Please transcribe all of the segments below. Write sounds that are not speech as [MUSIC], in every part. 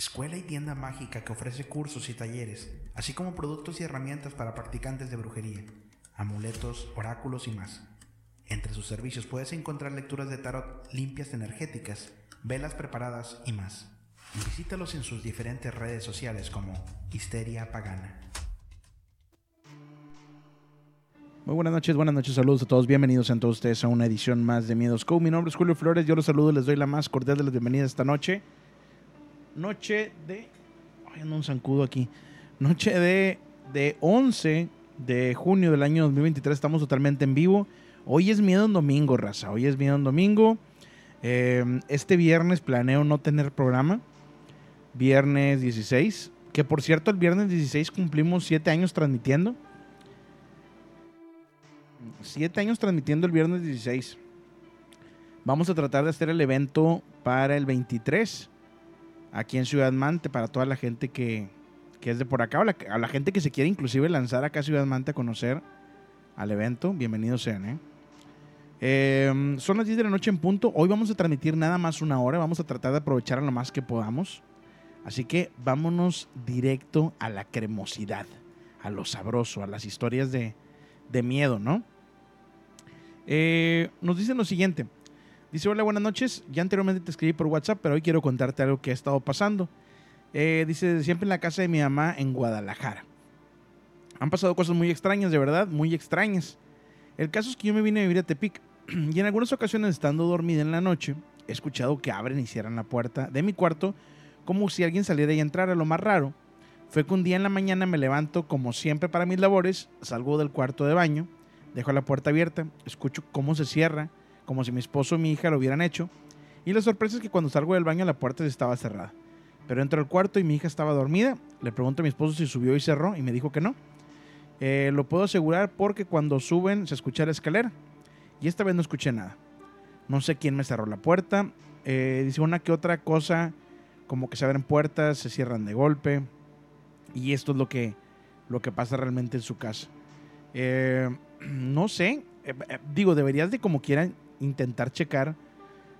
escuela y tienda mágica que ofrece cursos y talleres, así como productos y herramientas para practicantes de brujería, amuletos, oráculos y más. Entre sus servicios puedes encontrar lecturas de tarot limpias energéticas, velas preparadas y más. Visítalos en sus diferentes redes sociales como Histeria Pagana. Muy buenas noches, buenas noches, saludos a todos, bienvenidos a todos ustedes a una edición más de Miedos Co. Mi nombre es Julio Flores, yo los saludo, les doy la más cordial de las bienvenidas esta noche. Noche de... Ay, ando un zancudo aquí. Noche de, de 11 de junio del año 2023, estamos totalmente en vivo. Hoy es Miedo en Domingo, raza, hoy es Miedo en Domingo. Eh, este viernes planeo no tener programa, viernes 16, que por cierto el viernes 16 cumplimos 7 años transmitiendo. Siete años transmitiendo el viernes 16. Vamos a tratar de hacer el evento para el 23. Aquí en Ciudad Mante, para toda la gente que, que es de por acá, o la, gente que se quiere inclusive lanzar acá a Ciudad Mante a conocer al evento. Bienvenidos sean, ¿eh? Eh, son las 10 de la noche en punto. Hoy vamos a transmitir nada más una hora. Vamos a tratar de aprovechar lo más que podamos. Así que vámonos directo a la cremosidad, a lo sabroso, a las historias de, de miedo, ¿no? Eh, nos dicen lo siguiente. Dice, hola, buenas noches. Ya anteriormente te escribí por WhatsApp, pero hoy quiero contarte algo que ha estado pasando. Eh, dice, siempre en la casa de mi mamá en Guadalajara. Han pasado cosas muy extrañas, de verdad, muy extrañas. El caso es que yo me vine a vivir a Tepic [CLEARS THROAT] y en algunas ocasiones estando dormida en la noche, he escuchado que abren y cierran la puerta de mi cuarto como si alguien saliera y entrara. Lo más raro fue que un día en la mañana me levanto como siempre para mis labores, salgo del cuarto de baño, dejo la puerta abierta, escucho cómo se cierra, como si mi esposo o mi hija lo hubieran hecho, y la sorpresa es que cuando salgo del baño la puerta estaba cerrada. Pero entro al cuarto y mi hija estaba dormida, le pregunto a mi esposo si subió y cerró y me dijo que no. Eh, lo puedo asegurar porque cuando suben se escucha la escalera y esta vez no escuché nada. No sé quién me cerró la puerta, eh, dice una que otra cosa, como que se abren puertas, se cierran de golpe, y esto es lo que, lo que pasa realmente en su casa. Eh, [CLEARS THROAT] no sé, eh, digo, deberías de como quieran intentar checar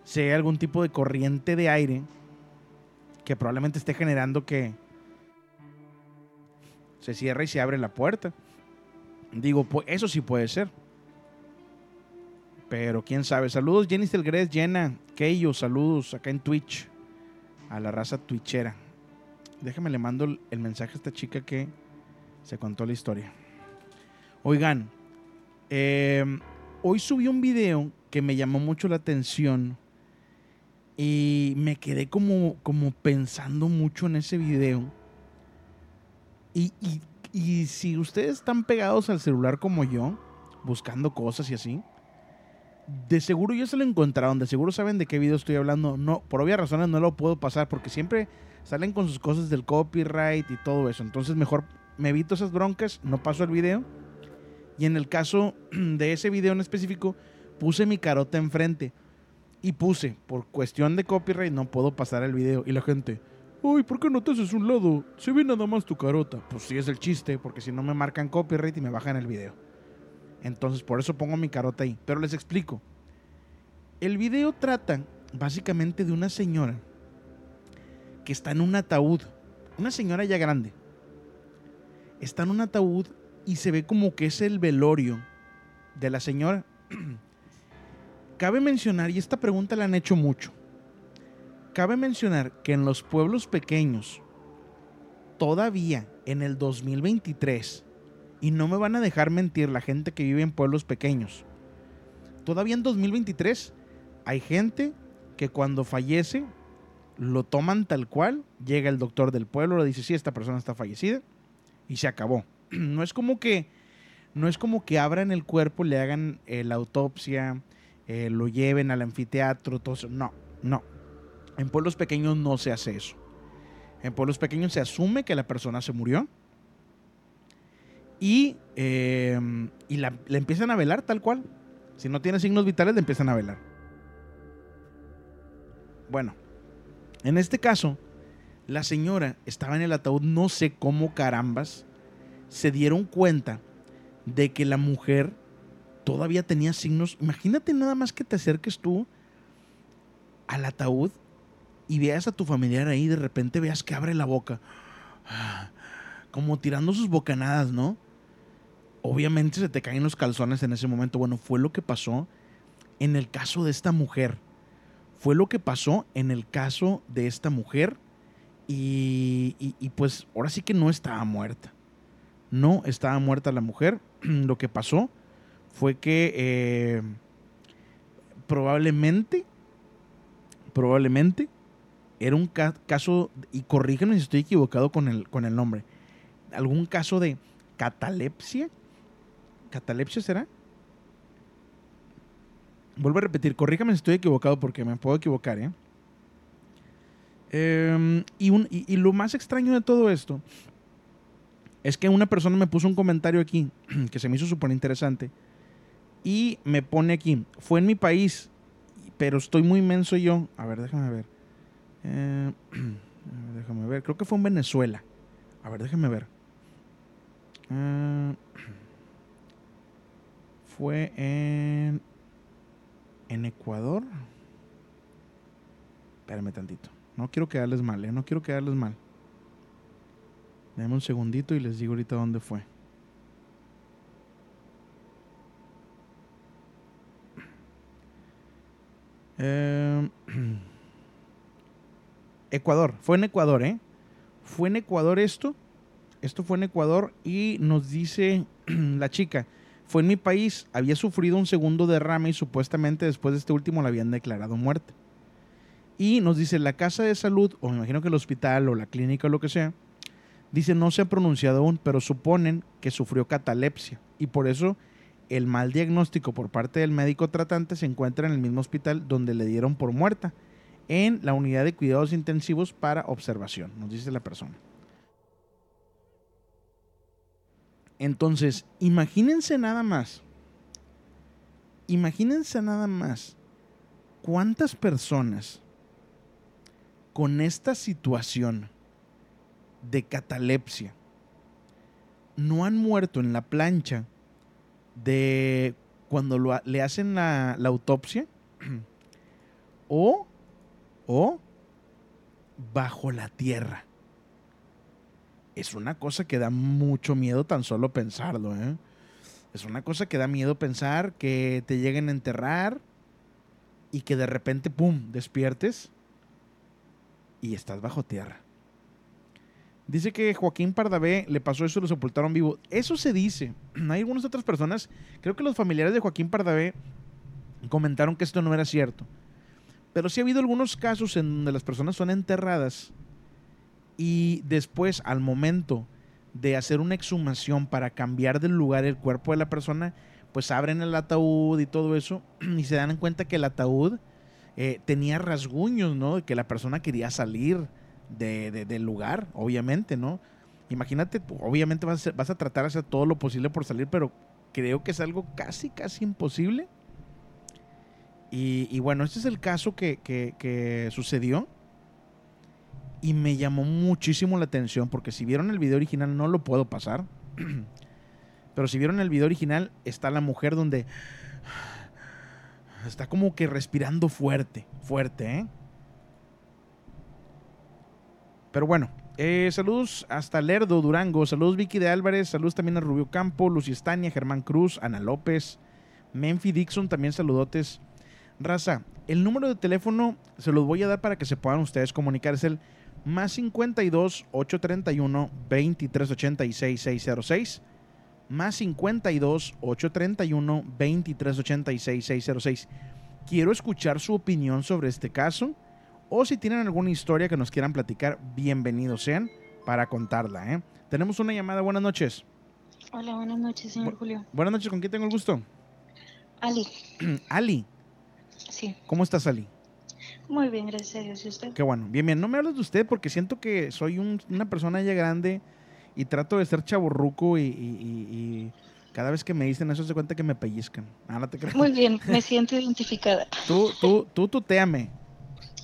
si hay algún tipo de corriente de aire que probablemente esté generando que se cierra y se abre la puerta. Digo, pues eso sí puede ser. Pero quién sabe. Saludos, Jenny Stelgres, Jenna, Keio, saludos acá en Twitch. A la raza twitchera. Déjame le mando el mensaje a esta chica que se contó la historia. Oigan, eh, hoy subí un video que me llamó mucho la atención y me quedé como, como pensando mucho en ese video. Y, y, y si ustedes están pegados al celular como yo, buscando cosas y así, de seguro ya se lo encontraron, de seguro saben de qué video estoy hablando. No, por obvias razones no lo puedo pasar porque siempre salen con sus cosas del copyright y todo eso. Entonces mejor me evito esas broncas, no paso el video. Y en el caso [CLEARS THROAT] de ese video en específico, puse mi carota enfrente. Y puse, por cuestión de copyright, no puedo pasar el video. Y la gente, uy, ¿por qué no te haces un lado? Se ve nada más tu carota. Pues sí es el chiste, porque si no me marcan copyright y me bajan el video. Entonces por eso pongo mi carota ahí. Pero les explico. El video trata básicamente de una señora que está en un ataúd. Una señora ya grande. Está en un ataúd y se ve como que es el velorio de la señora. [CLEARS THROAT] Cabe mencionar, y esta pregunta la han hecho mucho, cabe mencionar que en los pueblos pequeños, todavía en el 2023, y no me van a dejar mentir la gente que vive en pueblos pequeños, todavía en 2023 hay gente que cuando fallece lo toman tal cual, llega el doctor del pueblo, le dice, sí, esta persona está fallecida, y se acabó. [CLEARS THROAT] No es como que, no es como que abran el cuerpo, le hagan eh, la autopsia, eh, lo lleven al anfiteatro, todo eso. No, no. En pueblos pequeños no se hace eso. En pueblos pequeños se asume que la persona se murió y, eh, y la, empiezan a velar tal cual. Si no tiene signos vitales, le empiezan a velar. Bueno, en este caso, la señora estaba en el ataúd, no sé cómo carambas, se dieron cuenta de que la mujer todavía tenía signos. Imagínate nada más que te acerques tú al ataúd y veas a tu familiar ahí, de repente veas que abre la boca, como tirando sus bocanadas, ¿no? Obviamente se te caen los calzones en ese momento. Bueno, fue lo que pasó en el caso de esta mujer. Fue lo que pasó en el caso de esta mujer. Y, y, pues ahora sí que no estaba muerta. No estaba muerta la mujer. [CLEARS THROAT] lo que pasó fue que eh, probablemente, probablemente era un caso, y corríganme si estoy equivocado con el, con el nombre, algún caso de catalepsia. ¿Catalepsia será? Vuelvo a repetir, corrígame si estoy equivocado porque me puedo equivocar, ¿eh? Em, y, un, y, lo más extraño de todo esto es que una persona me puso un comentario aquí [CLEARS THROAT] que se me hizo súper interesante y me pone aquí, fue en mi país, pero estoy muy inmenso yo. A ver, déjame ver. Eh, [CLEARS THROAT] déjame ver, creo que fue en Venezuela. A ver, déjame ver. Eh, fue en, en Ecuador. Espérame tantito. No quiero quedarles mal, ¿eh? No quiero quedarles mal. Dame un segundito y les digo ahorita dónde fue. Eh, [CLEARS THROAT] Ecuador, fue en Ecuador, ¿eh? Fue en Ecuador esto. Esto fue en Ecuador y nos dice [CLEARS THROAT] la chica, fue en mi país, había sufrido un segundo derrame y supuestamente después de este último la habían declarado muerta. Y nos dice, la casa de salud, o me imagino que el hospital o la clínica o lo que sea, dice no se ha pronunciado aún, pero suponen que sufrió catalepsia y por eso el mal diagnóstico por parte del médico tratante se encuentra en el mismo hospital donde le dieron por muerta, en la unidad de cuidados intensivos para observación, nos dice la persona. Entonces, imagínense nada más, imagínense nada más cuántas personas con esta situación de catalepsia no han muerto en la plancha de cuando le hacen la, autopsia [CLEARS THROAT] o, o bajo la tierra. Es una cosa que da mucho miedo tan solo pensarlo. ¿eh? Es una cosa que da miedo pensar que te lleguen a enterrar y que de repente, ¡pum!, despiertes y estás bajo tierra. Dice que Joaquín Pardavé le pasó eso y lo sepultaron vivo. Eso se dice. [CLEARS THROAT] Hay algunas otras personas, creo que los familiares de Joaquín Pardavé comentaron que esto no era cierto. Pero sí ha habido algunos casos en donde las personas son enterradas y después, al momento de hacer una exhumación para cambiar del lugar el cuerpo de la persona, pues abren el ataúd y todo eso [CLEARS THROAT] y se dan cuenta que el ataúd eh, tenía rasguños, ¿no? Que la persona quería salir de, del lugar, obviamente, ¿no? Imagínate, obviamente vas a, tratar de hacer todo lo posible por salir, pero creo que es algo casi, casi imposible. Y, bueno, este es el caso que, que, sucedió. Y me llamó muchísimo la atención, porque si vieron el video original no lo puedo pasar. [CLEARS THROAT] Pero si vieron el video original, está la mujer donde está como que respirando fuerte, fuerte, ¿eh? Pero bueno, eh, saludos hasta Lerdo, Durango. Saludos Vicky de Álvarez. Saludos también a Rubio Campo, Lucy Estania, Germán Cruz, Ana López, Menfi Dixon. También saludotes. Raza, el número de teléfono se los voy a dar para que se puedan ustedes comunicar. Es el más 52 831 2386 606. Más 52 831 2386 606. Quiero escuchar su opinión sobre este caso o si tienen alguna historia que nos quieran platicar, bienvenidos sean para contarla. ¿eh? Tenemos una llamada, buenas noches. Hola, buenas noches, señor Julio. Buenas noches, ¿con quién tengo el gusto? Ali. [CLEARS THROAT] Ali. Sí. ¿Cómo estás, Ali? Muy bien, gracias a Dios. ¿Y usted? Qué bueno. Bien, bien. No me hables de usted porque siento que soy un- una persona ya grande y trato de ser chaborruco y, y- y- y cada vez que me dicen eso se cuenta que me pellizcan. Ah, no te creas. Muy bien, me [LAUGHS] siento identificada. Tú, tú, tú tuteame.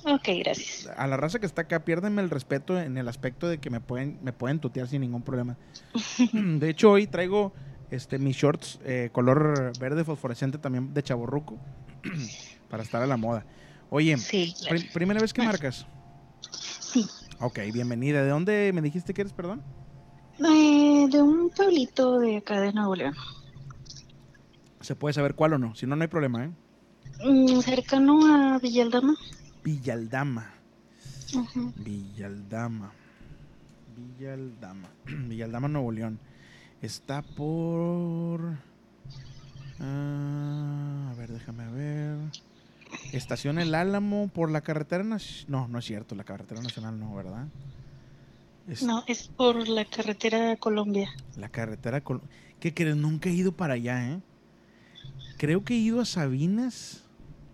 Ok, gracias. A la raza que está acá, piérdenme el respeto en el aspecto de que me pueden, me pueden tutear sin ningún problema. [LAUGHS] De hecho, hoy traigo este, mis shorts eh, color verde fosforescente también de chaborruco [CLEARS THROAT] para estar a la moda. Oye, Sí, claro. pri- primera vez que marcas. Sí. Ok, bienvenida. ¿De dónde me dijiste que eres, perdón? Eh, de un pueblito de acá de Nuevo León. Se puede saber cuál o no. Si no, no hay problema, ¿eh? Mm, cercano a Villaldama. Villaldama. Villaldama. Villaldama. [CLEARS THROAT] Villaldama, Nuevo León. Está por. Ah, a ver, déjame ver. Estación El Álamo por la carretera nacional. No, no es cierto, la carretera nacional no, ¿verdad? Es No, es por la carretera Colombia. La carretera. Col- ¿Qué crees? Nunca he ido para allá, ¿eh? Creo que he ido a Sabinas.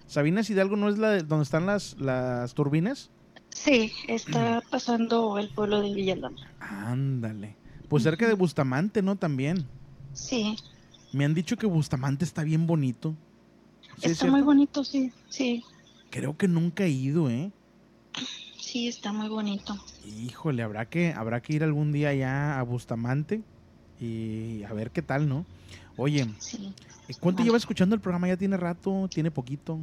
Sabinas Hidalgo no es la de donde están las, las turbinas. Sí, está pasando el pueblo de Villaldama. Ándale. Pues cerca de Bustamante, ¿no? También. Sí, Me han dicho que Bustamante está bien bonito. ¿Sí es está muy bonito, sí, sí, Creo que nunca he ido, ¿eh? sí, está muy bonito. Híjole, habrá que, habrá que ir algún día ya a Bustamante y a ver qué tal, ¿no? Oye, Sí. ¿cuánto Vale. llevas escuchando el programa? ¿Ya tiene rato? ¿Tiene poquito?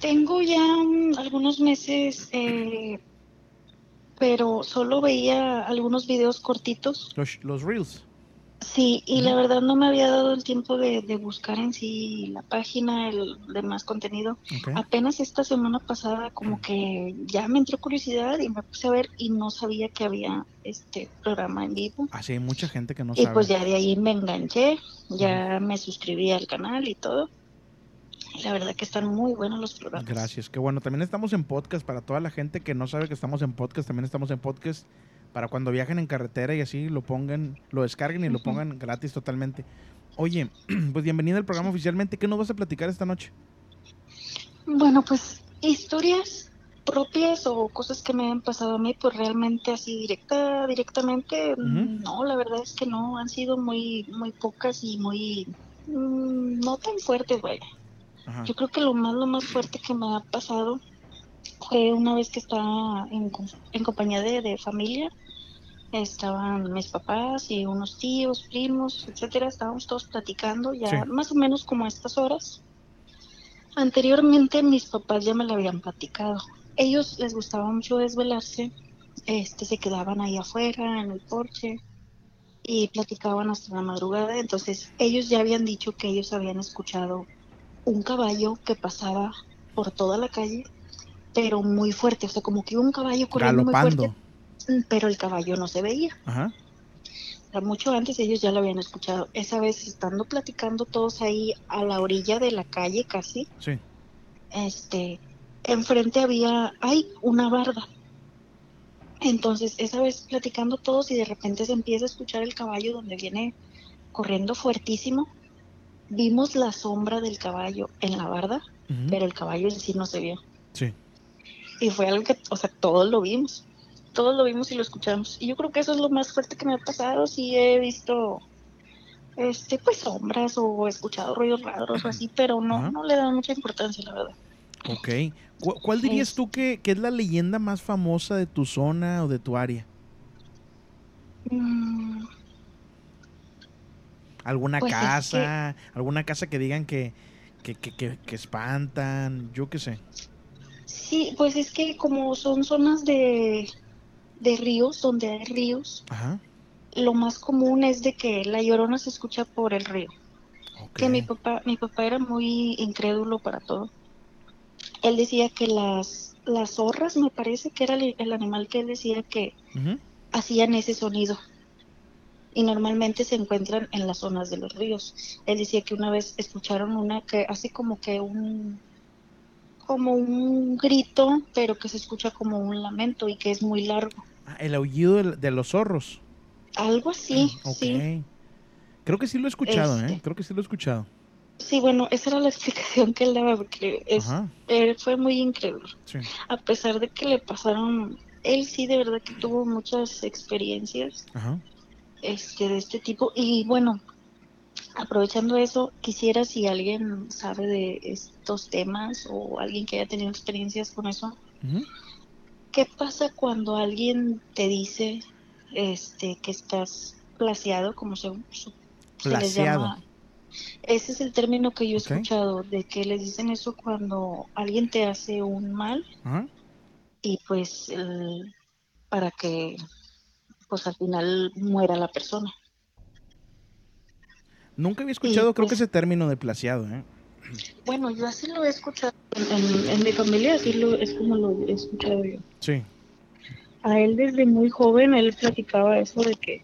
Tengo ya mm, algunos meses, eh, pero solo veía algunos videos cortitos. Los, los Reels. Sí, y la verdad no me había dado el tiempo de, de buscar en sí la página, el demás contenido. Apenas esta semana pasada como que ya me entró curiosidad y me puse a ver y no sabía que había este programa en vivo. Así hay mucha gente que no y sabe. pues ya de ahí me enganché, ya me suscribí al canal y todo. Y la verdad que están muy buenos los programas. Gracias, qué bueno. También estamos en podcast para toda la gente que no sabe que estamos en podcast. También estamos en podcast para cuando viajen en carretera y así lo pongan, lo descarguen y lo pongan gratis totalmente. Oye, [CLEARS THROAT] pues bienvenida al programa oficialmente. ¿Qué nos vas a platicar esta noche? Bueno, pues historias propias o cosas que me han pasado a mí, pues realmente así directa, directamente, Ujú. no, la verdad es que no, han sido muy, muy pocas y muy, mm, no tan fuertes, vaya. Yo creo que lo más, lo más fuerte que me ha pasado fue una vez que estaba en, com- en compañía de, de familia. Estaban mis papás y unos tíos, primos, etcétera. Estábamos todos platicando ya Sí. más o menos como a estas horas. Anteriormente mis papás ya me lo habían platicado. Ellos les gustaba mucho desvelarse. Este, se quedaban ahí afuera en el porche y platicaban hasta la madrugada. Entonces ellos ya habían dicho que ellos habían escuchado un caballo que pasaba por toda la calle, pero muy fuerte, o sea, como que iba un caballo corriendo muy fuerte, pero el caballo no se veía. Ajá. O sea, mucho antes ellos ya lo habían escuchado. Esa vez estando platicando todos ahí a la orilla de la calle casi, Sí. este, enfrente había, hay una barda. Entonces, esa vez platicando todos y de repente se empieza a escuchar el caballo donde viene corriendo fuertísimo. Vimos la sombra del caballo en la barda, pero el caballo en sí no se vio. Sí. Y fue algo que, o sea, todos lo vimos. Todos lo vimos y lo escuchamos. Y yo creo que eso es lo más fuerte que me ha pasado. Sí he visto, este, pues sombras o he escuchado ruidos raros o así, pero no, no le da mucha importancia, la verdad. Ok. ¿Cu- ¿Cuál dirías Es- tú que, que es la leyenda más famosa de tu zona o de tu área? Mm, ¿Alguna Pues es casa? ¿Alguna casa que digan que, que, que, que- que espantan? Yo qué sé. Sí, pues es que como son zonas de, de ríos, donde hay ríos, Ajá. lo más común es de que la llorona se escucha por el río. Que mi papá, mi papá era muy incrédulo para todo. Él decía que las, las zorras, me parece que era el, el animal que él decía que hacían ese sonido. Y normalmente se encuentran en las zonas de los ríos. Él decía que una vez escucharon una que hace como que un como un grito, pero que se escucha como un lamento y que es muy largo. Ah, el aullido de, de los zorros. Algo así, ok. sí. Creo que sí lo he escuchado, ¿eh? Este. Creo que sí lo he escuchado. Sí, bueno, esa era la [LAUGHS] explicación que él daba, porque es, él fue muy. Sí. A pesar de que le pasaron, él sí de verdad que tuvo muchas experiencias Ajá. este, de este tipo. Y bueno, aprovechando eso, quisiera si alguien sabe de estos temas o alguien que haya tenido experiencias con eso. ¿qué pasa cuando alguien te dice este, que estás plaseado, como se, se les llama? Ese es el término que yo he escuchado, de que les dicen eso cuando alguien te hace un mal y pues el- para que pues al final muera la persona. Nunca había escuchado, creo que pues- ese término de plaseado, ¿eh? Bueno, yo así lo he escuchado en, en- en mi familia, así lo, es como lo he escuchado yo. Sí. A él desde muy joven, él platicaba eso de que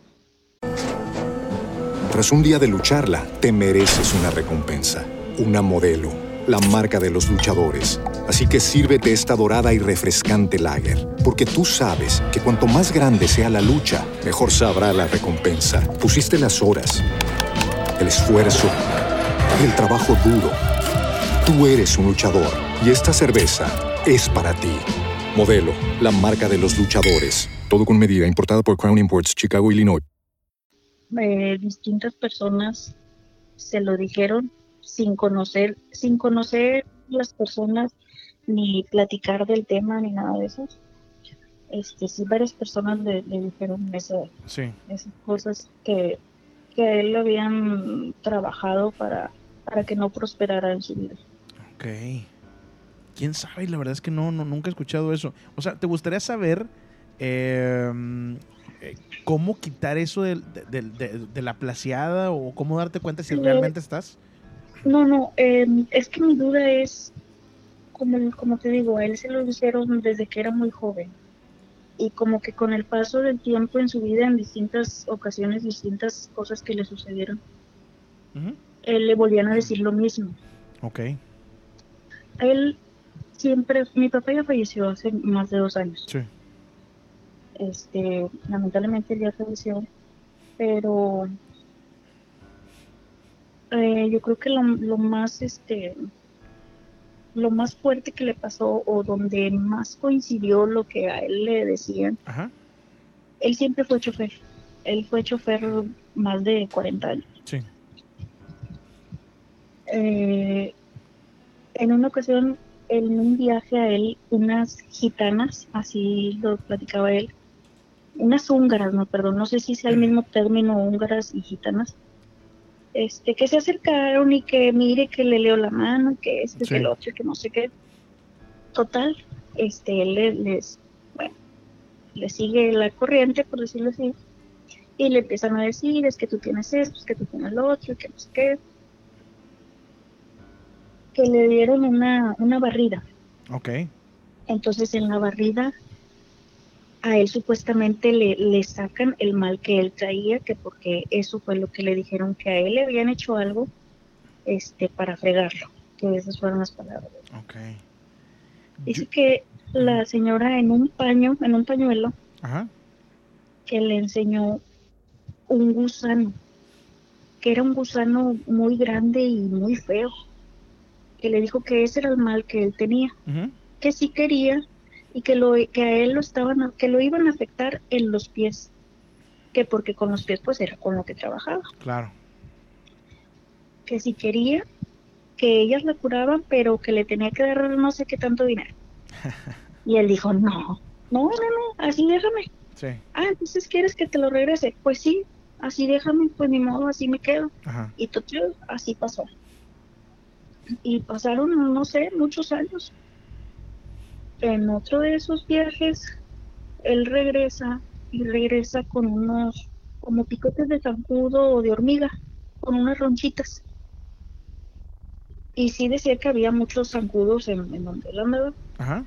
Tras un día de lucharla, te mereces una recompensa, una modelo, la marca de los luchadores. Así que sírvete esta dorada y refrescante lager, porque tú sabes que cuanto más grande sea la lucha, mejor sabrá la recompensa. Pusiste las horas, el esfuerzo, el trabajo duro. Tú eres un luchador y esta cerveza es para ti. Modelo, la marca de los luchadores. Todo con medida, importada por Crown Imports, Chicago, Illinois. eh, distintas personas se lo dijeron sin conocer, sin conocer las personas ni platicar del tema ni nada de eso. Este, sí, varias personas le, le dijeron esa- Sí. esas cosas que, que a él lo habían trabajado para, para que no prosperara en su vida. Ok. ¿Quién sabe? La verdad es que no, no nunca he escuchado eso. O sea, ¿te gustaría saber eh, eh, cómo quitar eso de, de- de- de la plaseada o cómo darte cuenta si Eh, realmente estás? No, no, eh, es que mi duda es, como, como te digo, a él se lo hicieron desde que era muy joven. Y como que con el paso del tiempo en su vida, en distintas ocasiones, distintas cosas que le sucedieron, él le volvían a decir lo mismo. Ok. A él siempre, mi papá ya falleció hace más de dos años. Sí. Este, lamentablemente él ya falleció, pero eh, yo creo que lo, lo más, este, lo más fuerte que le pasó o donde más coincidió lo que a él le decían, Ajá. él siempre fue chofer. Él fue chofer más de 40 años. Sí. Eh, en una ocasión, en un viaje a él, unas gitanas, así lo platicaba él, unas húngaras, no, perdón, no sé si sea el mismo término húngaras y gitanas, este, que se acercaron y que mire que le leo la mano, que este, Sí. que el otro, que no sé qué. Total, este, él le- les, bueno, le sigue la corriente, por decirlo así, y le empiezan a decir, es que tú tienes esto, es que tú tienes lo otro, que no sé qué. Que le dieron una, una barrida. Ok. Entonces en la barrida a él supuestamente le, le sacan el mal que él traía, que porque eso fue lo que le dijeron, que a él le habían hecho algo este, para fregarlo, que esas fueron las palabras. Dice Yo- que la señora en un paño, en un pañuelo, Ajá. que le enseñó un gusano, que era un gusano muy grande y muy feo, que le dijo que ese era el mal que él tenía. Que sí quería y que lo que a él lo estaban que lo iban a afectar en los pies que porque con los pies pues era con lo que trabajaba. Claro. que si quería que ellas la curaban pero que le tenía que dar no sé qué tanto dinero. [LAUGHS] Y él dijo no no no no así déjame Sí. ah entonces quieres que te lo regrese pues sí así déjame pues ni modo así me quedo Ajá. y total así pasó. Y pasaron no sé muchos años en otro de esos viajes, él regresa y regresa con unos como picotes de zancudo o de hormiga, con unas ronchitas. Y sí decía que había muchos zancudos en, en donde él andaba. Ajá.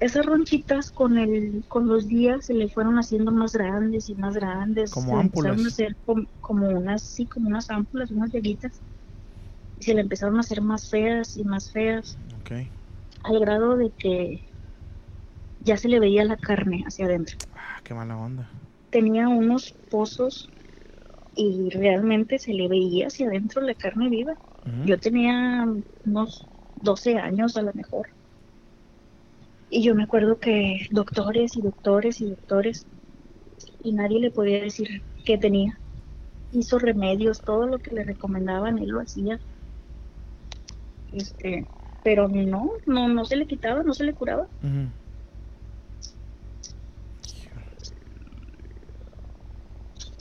Esas ronchitas con el con los días se le fueron haciendo más grandes y más grandes. Como se empezaron a hacer com- como unas, sí, como unas ámpulas, unas llaguitas. Y se le empezaron a hacer más feas y más feas. Ok. Al grado de que ya se le veía la carne hacia adentro. Ah, qué mala onda. Tenía unos pozos y realmente se le veía hacia adentro la carne viva. Yo tenía unos 12 años a lo mejor. Y yo me acuerdo que doctores y doctores y doctores y nadie le podía decir qué tenía. Hizo remedios, todo lo que le recomendaban, él lo hacía. Este, pero no, no, no se le quitaba, no se le curaba.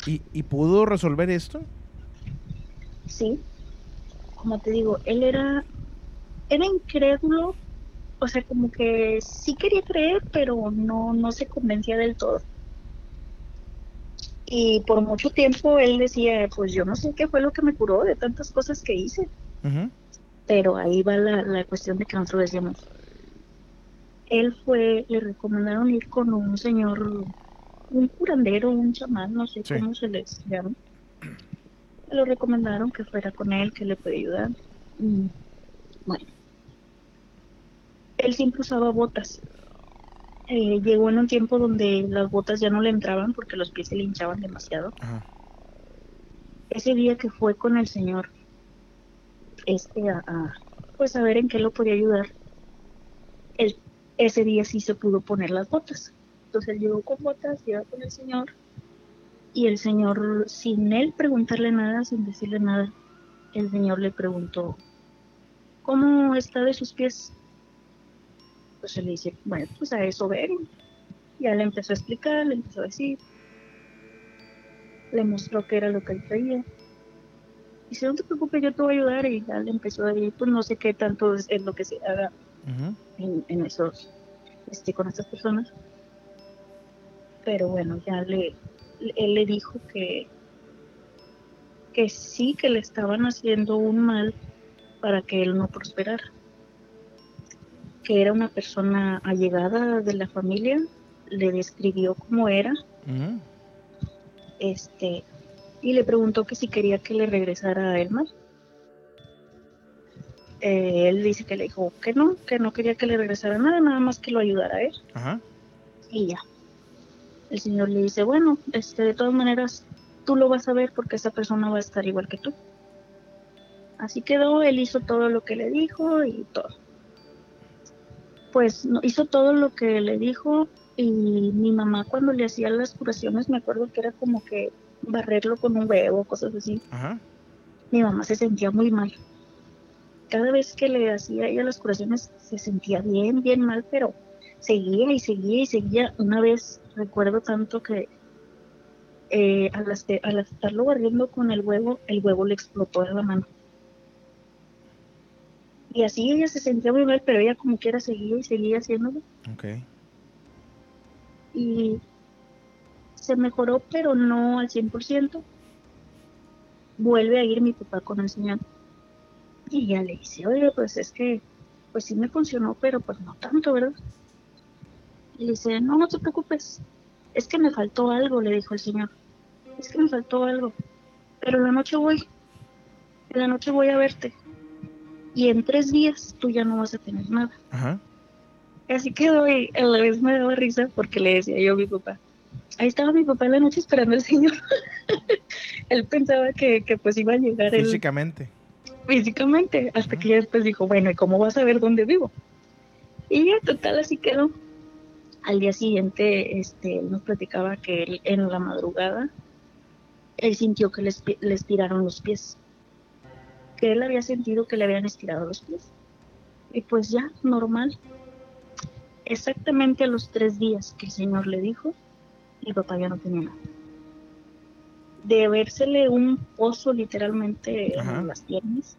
¿Y, ¿Y pudo resolver esto? Sí, como te digo, él era, era incrédulo, o sea, como que sí quería creer, pero no, no se convencía del todo. Y por mucho tiempo él decía, pues yo no sé qué fue lo que me curó de tantas cosas que hice. Pero ahí va la, la cuestión de que nosotros decíamos. Él fue, le recomendaron ir con un señor, un curandero, un chamán, no sé Sí. cómo se les llama. Lo recomendaron que fuera con él, que le puede ayudar. Bueno, él siempre usaba botas. Eh, llegó en un tiempo donde las botas ya no le entraban porque los pies se le hinchaban demasiado. Ajá. Ese día que fue con el señor, este, a, pues a ver en qué lo podía ayudar, él, ese día sí se pudo poner las botas. Entonces él llegó con botas, llegó con el señor, y el señor, sin él preguntarle nada, sin decirle nada, el señor le preguntó, ¿cómo está de sus pies? Pues él le dice, bueno, pues a eso ven. Ya le empezó a explicar, le empezó a decir, le mostró qué era lo que él traía. Dice, no te preocupes, yo te voy a ayudar. Y ya le empezó a decir, pues no sé qué tanto es, es lo que se haga en, en esos, este, con estas personas. Pero bueno, ya le, él le dijo que, que sí, que le estaban haciendo un mal para que él no prosperara. Que era una persona allegada de la familia, le describió cómo era, este, y le preguntó que si quería que le regresara a Elmar. Eh, él dice que le dijo que no, que no quería que le regresara nada, nada más que lo ayudara a él. Ajá. Y ya. El señor le dice, bueno, este, de todas maneras, tú lo vas a ver porque esa persona va a estar igual que tú. Así quedó, él hizo todo lo que le dijo y todo. Pues no, hizo todo lo que le dijo y mi mamá cuando le hacía las curaciones me acuerdo que era como que barrerlo con un huevo, cosas así. Ajá. Mi mamá se sentía muy mal. Cada vez que le hacía ella las curaciones se sentía bien, bien mal, pero seguía y seguía y seguía. Una vez recuerdo tanto que eh, al, al estarlo barriendo con el huevo, el huevo le explotó en la mano. Y así ella se sentía muy mal, pero ella como quiera seguía y seguía haciéndolo. Ok. Y se mejoró, pero no al 100%. Vuelve a ir mi papá con el señor. Y ya le dice, oye, pues es que, pues sí me funcionó, pero pues no tanto, ¿verdad? Y le dice, no, no te preocupes. Es que me faltó algo, le dijo el señor. Es que me faltó algo. Pero en la noche voy. En la noche voy a verte. Y en tres días tú ya no vas a tener nada. Ajá. Así quedó y a la vez me daba risa porque le decía yo a mi papá. Ahí estaba mi papá en la noche esperando al señor. [LAUGHS] él pensaba que, que, pues iba a llegar él Físicamente. físicamente, hasta que ya después dijo, bueno, ¿y cómo vas a ver dónde vivo? Y ya total así quedó. Al día siguiente, este, él nos platicaba que él, en la madrugada, él sintió que les, pi- le estiraron los pies. Que él había sentido que le habían estirado los pies. Y pues ya, normal. Exactamente a los tres días que el Señor le dijo, mi papá ya no tenía nada. De vérsele un pozo literalmente Ajá. en las piernas,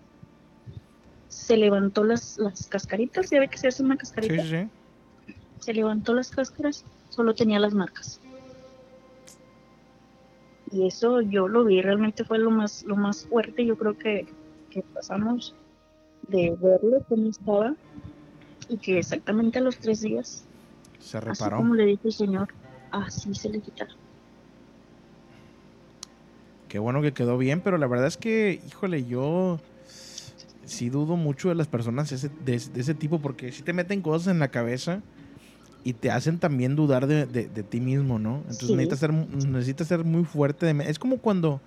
se levantó las, las cascaritas, ya ve que se hace una cascarita, sí, sí. se levantó las cáscaras, solo tenía las marcas. Y eso yo lo vi, realmente fue lo más, lo más fuerte, yo creo que, que pasamos de verlo cómo estaba y que exactamente a los tres días, Se así reparó. como le dijo el Señor, así se le quitaron. Qué bueno que quedó bien, pero la verdad es que, híjole, yo sí dudo mucho de las personas ese- de, de ese tipo porque sí te meten cosas en la cabeza y te hacen también dudar de, de- de ti mismo, ¿no? Entonces Sí. necesitas, ser, necesitas ser muy fuerte. Es como cuando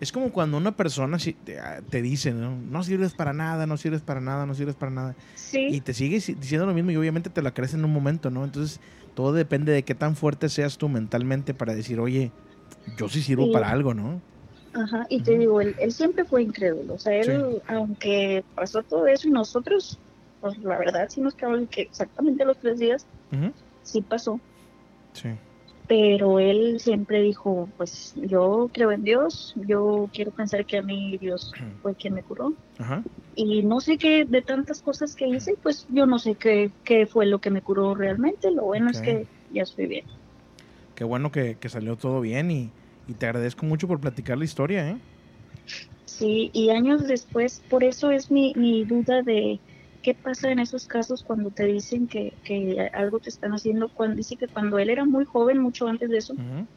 Es como cuando una persona te, ah, te dice, ¿no? no sirves para nada, no sirves para nada, no sirves para nada. Sí, Y te sigue si- diciendo lo mismo y obviamente te la crees en un momento, ¿no? Entonces todo depende de qué tan fuerte seas tú mentalmente para decir, oye, yo sí sirvo para algo, ¿no? ajá, y te digo, él, él siempre fue incrédulo, o sea, él, aunque pasó todo eso y nosotros, pues la verdad sí nos quedamos que exactamente los tres días, sí pasó, Sí. Pero él siempre dijo, pues yo creo en Dios, yo quiero pensar que a mí Dios fue quien me curó, Ajá. y no sé qué de tantas cosas que hice, pues yo no sé qué, qué fue lo que me curó realmente, lo bueno es que ya estoy bien. Qué bueno que, que salió todo bien y, y te agradezco mucho por platicar la historia, ¿eh? Sí, y años después, por eso es mi, mi duda de qué pasa en esos casos cuando te dicen que, que algo te están haciendo, cuando dice que cuando él era muy joven, mucho antes de eso, Ujú.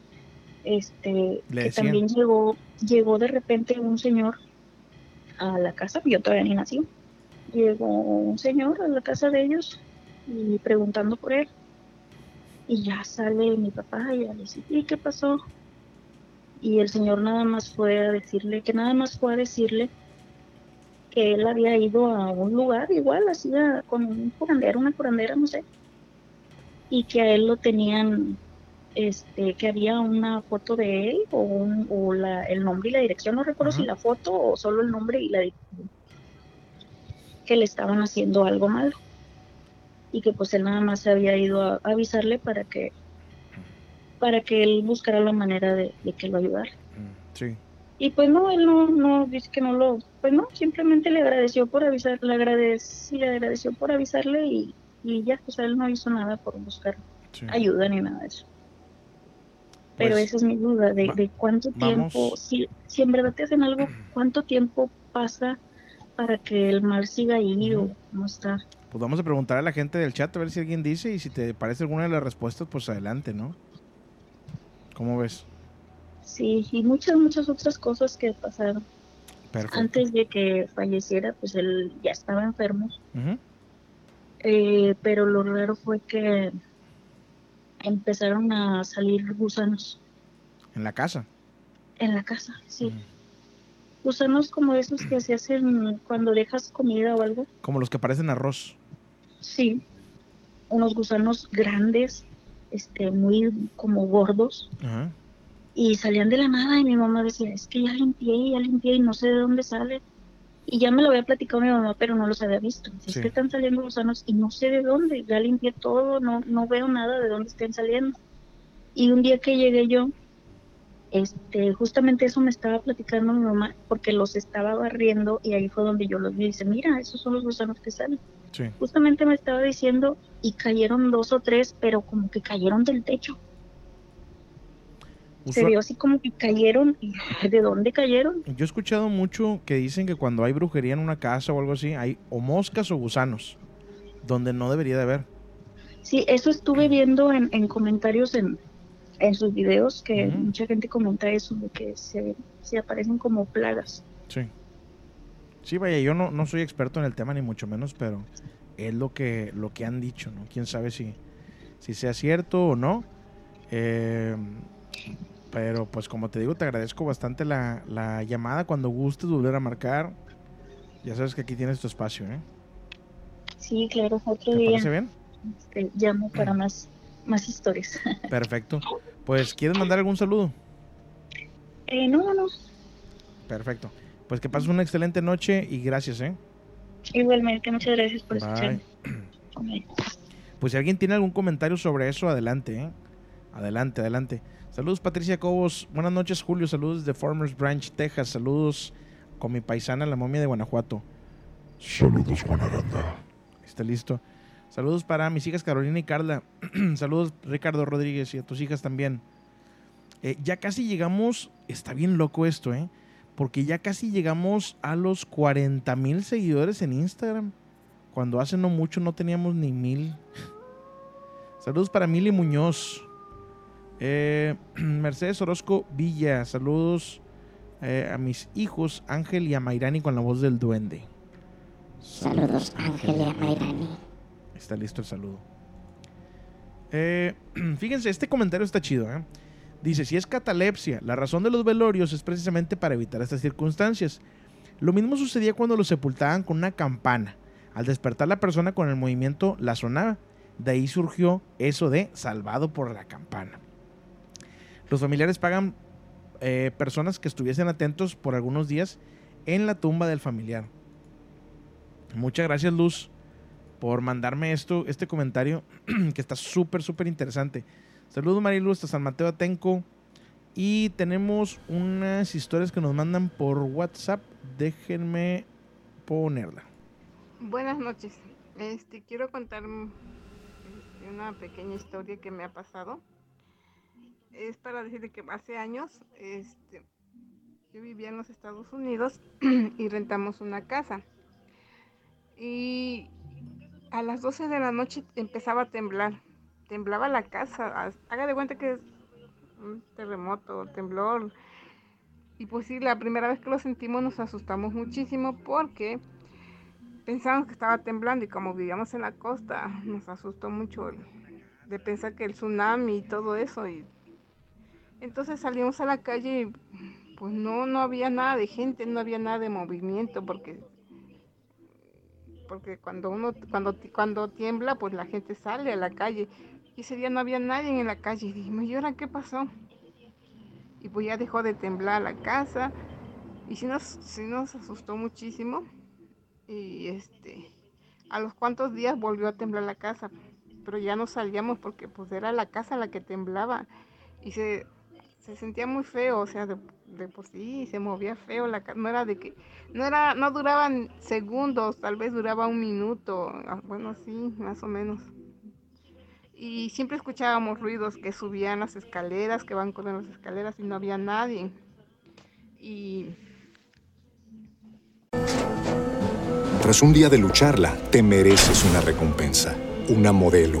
este, Le que también llegó, llegó de repente un señor a la casa, yo todavía ni nací, llegó un señor a la casa de ellos y preguntando por él. Y ya sale mi papá y ya le dice, ¿y qué pasó? Y el señor nada más fue a decirle, que nada más fue a decirle que él había ido a un lugar igual, hacía con un curandero, una curandera, no sé, y que a él lo tenían este, que había una foto de él o, un- o la, el nombre y la dirección, no recuerdo si la foto o solo el nombre y la dirección, que le estaban haciendo algo malo y que pues él nada más se había ido a, a avisarle para que para que él buscara la manera de, de que lo ayudara. Sí. Y pues no, él no, no, dice que no lo, pues no, simplemente le agradeció por avisar, le agradeció, le agradeció por avisarle y, y ya, pues él no hizo nada por buscar sí. ayuda ni nada de eso. Pero Pues, esa es mi duda de, va- de cuánto vamos. tiempo, si, si en verdad te hacen algo, cuánto tiempo pasa para que el mal siga ahí o no está. Pues vamos a preguntar a la gente del chat a ver si alguien dice y si te parece alguna de las respuestas, pues adelante, ¿no? ¿Cómo ves? Sí, y muchas, muchas otras cosas que pasaron. Perfecto. Antes de que falleciera, pues él ya estaba enfermo, eh, pero lo raro fue que empezaron a salir gusanos En la casa. en la casa, sí. Gusanos como esos que se hacen cuando dejas comida o algo. Como los que parecen arroz. Sí, unos gusanos grandes, este, muy como gordos, Ajá. Y salían de la nada y mi mamá decía, es que ya limpié, ya limpié y no sé de dónde sale. Y ya me lo había platicado mi mamá, pero no los había visto. Sí. Es que están saliendo gusanos y no sé de dónde, ya limpié todo, no, no veo nada de dónde estén saliendo. Y un día que llegué yo, este, justamente eso me estaba platicando mi mamá, porque los estaba barriendo y ahí fue donde yo los vi. Dice, mira, esos son los gusanos que salen Sí. justamente me estaba diciendo y cayeron dos o tres, pero como que cayeron del techo. Se vio así como que cayeron. [LAUGHS] ¿De dónde cayeron? Yo he escuchado mucho que dicen que cuando hay brujería en una casa o algo así, hay o moscas o gusanos, donde no debería de haber. Sí, eso estuve viendo en, en comentarios en, en sus videos, que Ujú. mucha gente comenta eso, de que se, se aparecen como plagas. Sí. Sí, vaya, yo no, no soy experto en el tema ni mucho menos, pero es lo que, lo que han dicho, ¿no? Quién sabe si, si sea cierto o no. Eh, pero pues como te digo, te agradezco bastante la, la llamada. Cuando gustes volver a marcar, ya sabes que aquí tienes tu espacio, ¿eh? Sí, claro, otro ¿Te día parece bien? este, llamo para más, más historias. [LAUGHS] Perfecto. Pues, ¿quieres mandar algún saludo? Eh, no, no, Perfecto. Pues que pases una excelente noche y gracias, ¿eh? igualmente, muchas gracias por escucharme. Pues si alguien tiene algún comentario sobre eso, adelante, ¿eh? Adelante, adelante. Saludos Patricia Cobos. Buenas noches Julio. Saludos de Farmers Branch, Texas. Saludos con mi paisana la momia de Guanajuato. Saludos, Juan Aranda. Está listo. Saludos para mis hijas Carolina y Carla. [CLEARS THROAT] Saludos Ricardo Rodríguez y a tus hijas también. Eh, ya casi llegamos, está bien loco esto, ¿eh? Porque ya casi llegamos a los 40 mil seguidores en Instagram. Cuando hace no mucho no teníamos ni mil. [LAUGHS] Saludos para Mili Muñoz. Eh, [CLEARS THROAT] Mercedes Orozco Villa. Saludos eh, a mis hijos Ángel y a con la voz del duende. Saludos Ángel y a. Está listo el saludo. Eh, [CLEARS THROAT] fíjense, este comentario está chido. ¿eh? Dice, si es catalepsia, la razón de los velorios es precisamente para evitar estas circunstancias. Lo mismo sucedía cuando lo sepultaban con una campana. Al despertar la persona con el movimiento la sonaba. De ahí surgió eso de salvado por la campana. Los familiares pagan eh, personas que estuviesen atentos por algunos días en la tumba del familiar. Muchas gracias Luz por mandarme esto, este comentario [CLEARS THROAT] que está súper, súper interesante. Saludos Marilu hasta San Mateo Atenco. Y tenemos unas historias que nos mandan por WhatsApp. Déjenme ponerla. Buenas noches. Este, quiero contar este, una pequeña historia que me ha pasado. Es para decirle que hace años este, yo vivía en los Estados Unidos [CLEARS THROAT] y rentamos una casa. Y a las 12 de la noche empezaba a temblar. Temblaba la casa. Haga de cuenta que es un terremoto, temblor. Y pues sí, la primera vez que lo sentimos nos asustamos muchísimo porque pensábamos que estaba temblando y como vivíamos en la costa, nos asustó mucho de pensar que el tsunami y todo eso. Entonces salimos a la calle y pues no, no había nada de gente, no había nada de movimiento porque porque cuando uno cuando cuando tiembla pues la gente sale a la calle. Y ese día no había nadie en la calle. Y dijimos y ahora qué pasó y pues ya dejó de temblar la casa. Y sí nos sí nos asustó muchísimo. Y este a los cuantos días volvió a temblar la casa. Pero ya no salíamos porque pues era la casa la que temblaba. Y se se sentía muy feo, o sea, de, por sí se movía feo, la, no era de que, no era, no duraban segundos, tal vez duraba un minuto, ah, bueno, sí, más o menos. Y siempre escuchábamos ruidos que subían las escaleras, que van con las escaleras y no había nadie. Y... Tras un día de lucharla, te mereces una recompensa, una modelo,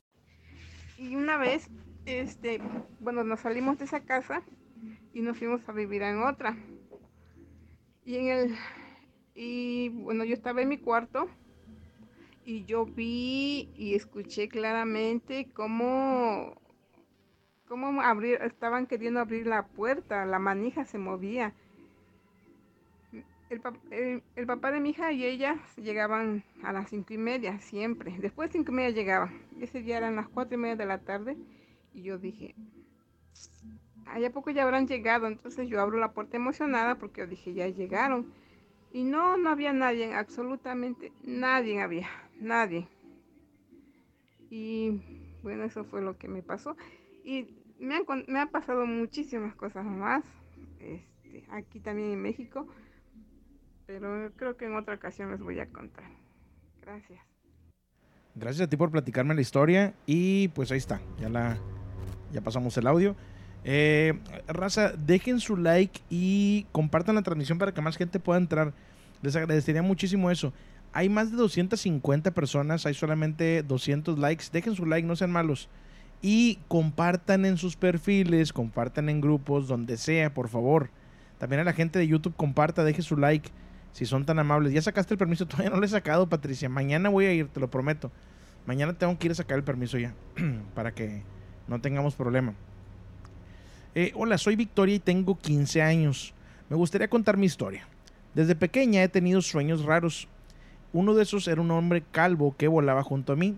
Vez, este, bueno, nos salimos de esa casa y nos fuimos a vivir en otra. Y en el, y bueno, yo estaba en mi cuarto y yo vi y escuché claramente cómo, cómo abrir, estaban queriendo abrir la puerta, la manija se movía. El, pap- el- papá de mi hija y ella llegaban a las cinco y media, siempre. Después de cinco y media llegaban. Ese día eran las cuatro y media de la tarde y yo dije, allá poco ya habrán llegado. Entonces yo abro la puerta emocionada porque yo dije, ya llegaron. Y no, no había nadie, absolutamente nadie había, nadie. Y bueno, eso fue lo que me pasó. Y me han, me han pasado muchísimas cosas más, este, aquí también en México, pero creo que en otra ocasión les voy a contar. Gracias. Gracias a ti por platicarme la historia. Y pues ahí está. Ya la. Ya pasamos el audio. Eh, raza, dejen su like y compartan la transmisión para que más gente pueda entrar. Les agradecería muchísimo eso. Hay más de 250 personas, hay solamente 200 likes. Dejen su like, no sean malos. Y compartan en sus perfiles, compartan en grupos, donde sea, por favor. También a la gente de YouTube, comparta, deje su like, si son tan amables. ¿Ya sacaste el permiso? [LAUGHS] Todavía no lo he sacado, Patricia. Mañana voy a ir, te lo prometo. Mañana tengo que ir a sacar el permiso ya, [CLEARS THROAT] para que no tengamos problema. Eh, hola, soy Victoria y tengo 15 años. Me gustaría contar mi historia. Desde pequeña he tenido sueños raros. Uno de esos era un hombre calvo que volaba junto a mí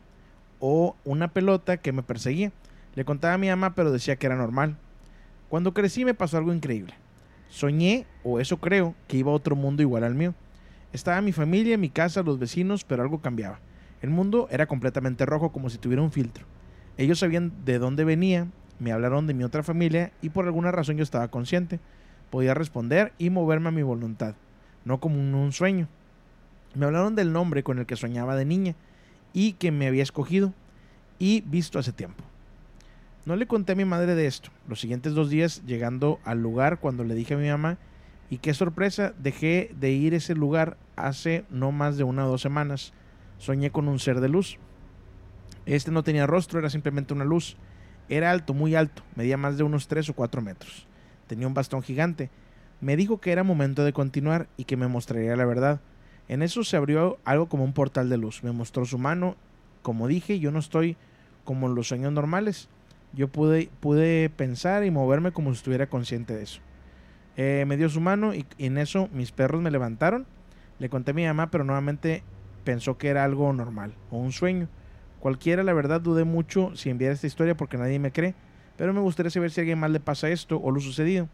o una pelota que me perseguía. Le contaba a mi mamá, pero decía que era normal. Cuando crecí me pasó algo increíble. Soñé, o eso creo, que iba a otro mundo igual al mío. Estaba mi familia, mi casa, los vecinos, pero algo cambiaba. El mundo era completamente rojo como si tuviera un filtro. Ellos sabían de dónde venía, me hablaron de mi otra familia y por alguna razón yo estaba consciente. Podía responder y moverme a mi voluntad, no como un, un sueño. Me hablaron del nombre con el que soñaba de niña y que me había escogido y visto hace tiempo. No le conté a mi madre de esto. Los siguientes dos días, llegando al lugar, cuando le dije a mi mamá, y qué sorpresa, dejé de ir a ese lugar hace no más de una o dos semanas. Soñé con un ser de luz. Este no tenía rostro, era simplemente una luz. Era alto, muy alto, medía más de unos 3 o 4 metros. Tenía un bastón gigante. Me dijo que era momento de continuar y que me mostraría la verdad. En eso se abrió algo como un portal de luz. Me mostró su mano. Como dije, yo no estoy como en los sueños normales. Yo pude, pude pensar y moverme como si estuviera consciente de eso. Eh, me dio su mano y, en eso mis perros me levantaron. Le conté a mi mamá, pero nuevamente pensó que era algo normal o un sueño. Cualquiera, la verdad, dudé mucho si enviar esta historia porque nadie me cree, pero me gustaría saber si a alguien más le pasa esto o lo sucedido.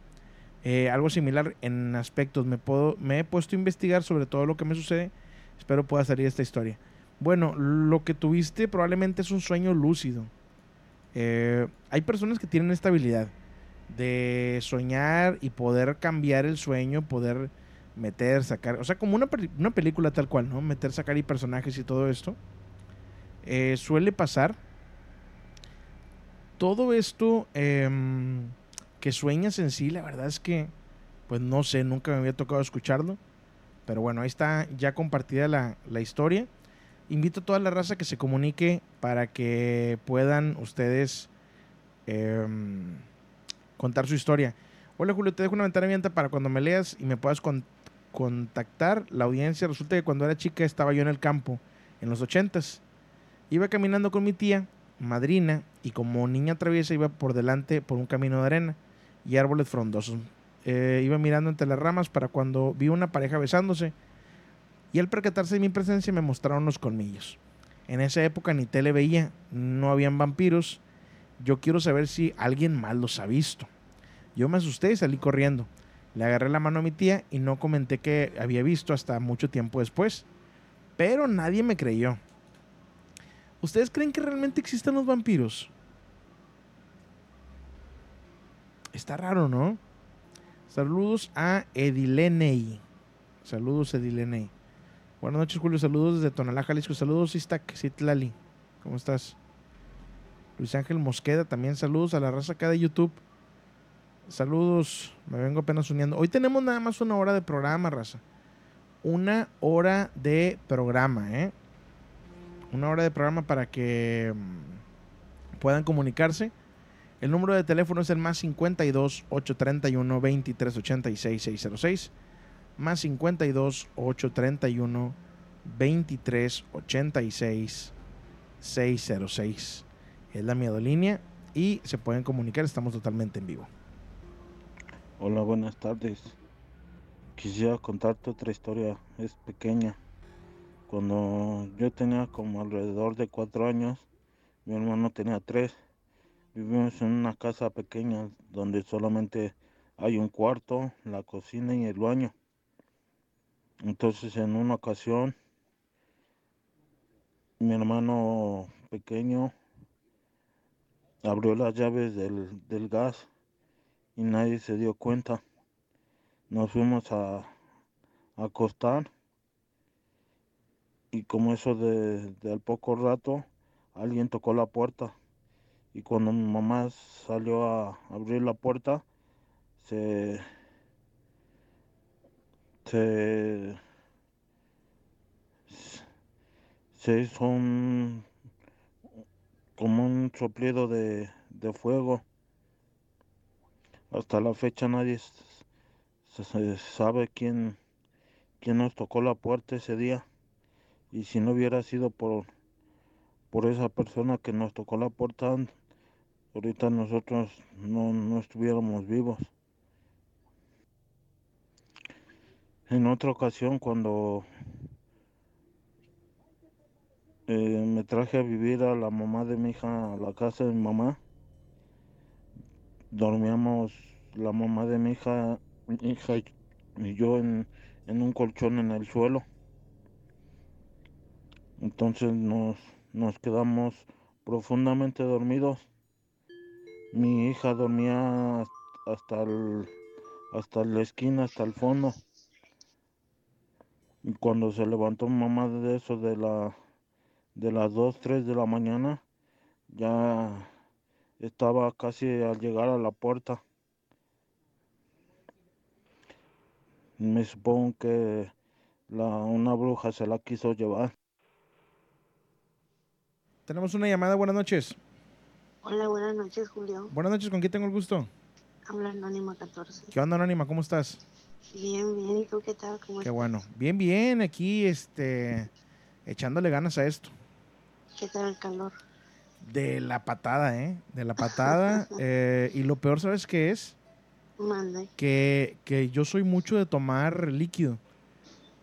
Eh, algo similar en aspectos. Me, puedo, me he puesto a investigar sobre todo lo que me sucede. Espero pueda salir esta historia. Bueno, lo que tuviste probablemente es un sueño lúcido. Eh, hay personas que tienen esta habilidad de soñar y poder cambiar el sueño, poder meter, sacar, o sea, como una, una película tal cual, ¿no? Meter, sacar y personajes y todo esto. Eh, suele pasar. Todo esto em, que sueñas en sí, la verdad es que, pues no sé, nunca me había tocado escucharlo. Pero bueno, ahí está ya compartida la, la historia. Invito a toda la raza que se comunique para que puedan ustedes em, contar su historia. Hola Julio, te dejo una ventana abierta para cuando me leas y me puedas con- contactar. La audiencia resulta que cuando era chica estaba yo en el campo, en los ochentas. Iba caminando con mi tía, madrina, y como niña traviesa iba por delante por un camino de arena y árboles frondosos. Eh, iba mirando entre las ramas para cuando vi una pareja besándose y al percatarse de mi presencia me mostraron los colmillos. En esa época ni tele veía, no habían vampiros. Yo quiero saber si alguien más los ha visto. Yo me asusté y salí corriendo. Le agarré la mano a mi tía y no comenté que había visto hasta mucho tiempo después. Pero nadie me creyó. ¿Ustedes creen que realmente existen los vampiros? Está raro, ¿no? Saludos a Edileney. Saludos, Edileney. Buenas noches, Julio. Saludos desde Tonalá, Jalisco. Saludos, Istak Citlali. ¿Cómo estás? Luis Ángel Mosqueda, también saludos a la raza acá de YouTube. Saludos, me vengo apenas uniendo. Hoy tenemos nada más una hora de programa, raza. Una hora de programa, ¿eh? Una hora de programa para que mm, puedan comunicarse. El número de teléfono es el más 52 831 23 86 606. Más 52 831 23 86 606. Es la miedolínea y se pueden comunicar. Estamos totalmente en vivo. Hola, buenas tardes. Quisiera contarte otra historia, es pequeña. Cuando yo tenía como alrededor de cuatro años, mi hermano tenía tres. Vivimos en una casa pequeña donde solamente hay un cuarto, la cocina y el baño. Entonces en una ocasión, mi hermano pequeño abrió las llaves del, del gas y nadie se dio cuenta. Nos fuimos a, a acostar y como eso de, de al poco rato alguien tocó la puerta y cuando mi mamá salió a abrir la puerta se se se hizo un como un soplido de, de fuego hasta la fecha nadie se sabe quién, quién nos tocó la puerta ese día. Y si no hubiera sido por, por esa persona que nos tocó la puerta, ahorita nosotros no, no estuviéramos vivos. En otra ocasión, cuando eh, me traje a vivir a la mamá de mi hija a la casa de mi mamá, dormíamos la mamá de mi hija, mi hija y yo en, en un colchón en el suelo. Entonces nos, nos quedamos profundamente dormidos. Mi hija dormía hasta el, hasta la esquina, hasta el fondo. Y cuando se levantó mamá de eso de la de las 2, 3 de la mañana, ya estaba casi al llegar a la puerta. Me supongo que la, una bruja se la quiso llevar. Tenemos una llamada, buenas noches. Hola, buenas noches, Julio. Buenas noches, ¿con quién tengo el gusto? Habla Anónima 14. ¿Qué onda, Anónima? ¿Cómo estás? Bien, bien. ¿Y tú qué tal? ¿Cómo Qué estás? bueno. Bien, bien, aquí, este, echándole ganas a esto. ¿Qué tal el calor? De la patada, ¿eh? De la patada. [LAUGHS] eh, y lo peor, ¿sabes qué es? Mande. Que, que yo soy mucho de tomar líquido.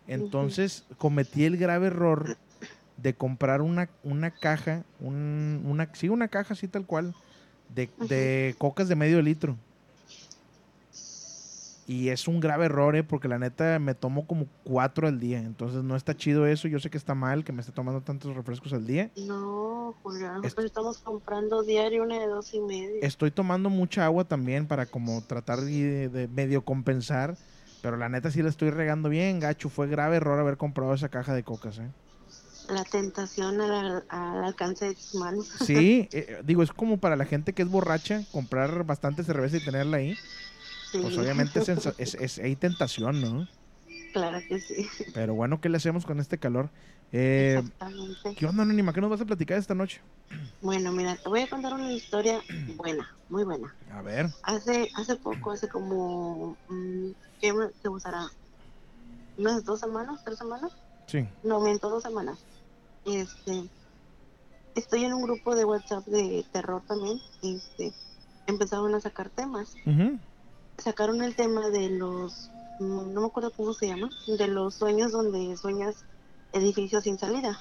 Entonces cometí el grave error de comprar una, una caja, un- una, sí, una caja así tal cual, de, de cocas de medio litro. Y es un grave error, ¿eh? porque la neta me tomo como cuatro al día. Entonces no está chido eso. Yo sé que está mal que me esté tomando tantos refrescos al día. No, Julio, nosotros estamos comprando diario una de dos y medio. Estoy tomando mucha agua también para como tratar de, de medio compensar. Pero la neta sí la estoy regando bien, gacho. Fue grave error haber comprado esa caja de cocas, ¿eh? La tentación al, al alcance de tus manos. Sí, [LAUGHS] eh, digo, es como para la gente que es borracha, comprar bastante cerveza y tenerla ahí. Sí. Pues obviamente es, [LAUGHS] es- es- hay tentación, ¿no? Claro que sí. Pero bueno, ¿qué le hacemos con este calor? Eh, Exactamente. ¿Qué onda, Anónima? ¿Qué nos vas a platicar esta noche? Bueno, mira, te voy a contar una historia [CLEARS THROAT] buena, muy buena. A ver. Hace, hace poco, hace como, mm, ¿qué te gustará? ¿Unas dos semanas, tres semanas? Sí. No, miento, dos semanas. Este, estoy en un grupo de WhatsApp de terror también. Este, empezaron a sacar temas. Ujú. Sacaron el tema de los, mm, no me acuerdo cómo se llama, de los sueños donde sueñas edificios sin salida.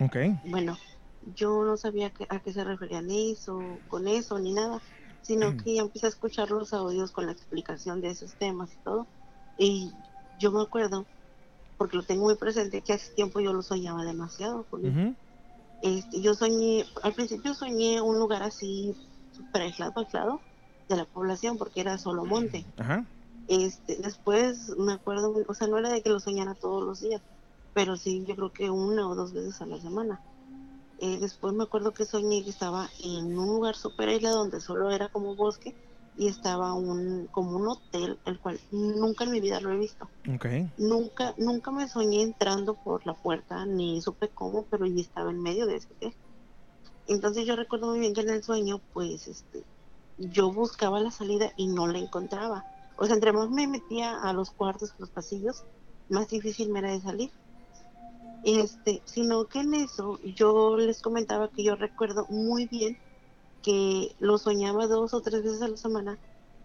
Ok. Bueno, yo no sabía que- a qué se referían eso, con eso, ni nada, sino que ya empecé a escuchar los audios con la explicación de esos temas y todo. Y yo me acuerdo, porque lo tengo muy presente, que hace tiempo yo lo soñaba demasiado. Julio. Ujú. Este, yo soñé, al principio soñé un lugar así súper aislado, aislado de la población, porque era solo monte. Ajá. Este, después me acuerdo, o sea, no era de que lo soñara todos los días, pero sí, yo creo que una o dos veces a la semana. Eh, después me acuerdo que soñé que estaba en un lugar súper aislado donde solo era como bosque y estaba un como un hotel, el cual nunca en mi vida lo he visto. Ok. Nunca, nunca me soñé entrando por la puerta, ni supe cómo, pero yo estaba en medio de ese hotel. Entonces yo recuerdo muy bien que en el sueño, pues, este, yo buscaba la salida y no la encontraba. O sea, entre más me metía a los cuartos, los pasillos, más difícil me era de salir. Este, sino que en eso yo les comentaba que yo recuerdo muy bien que lo soñaba dos o tres veces a la semana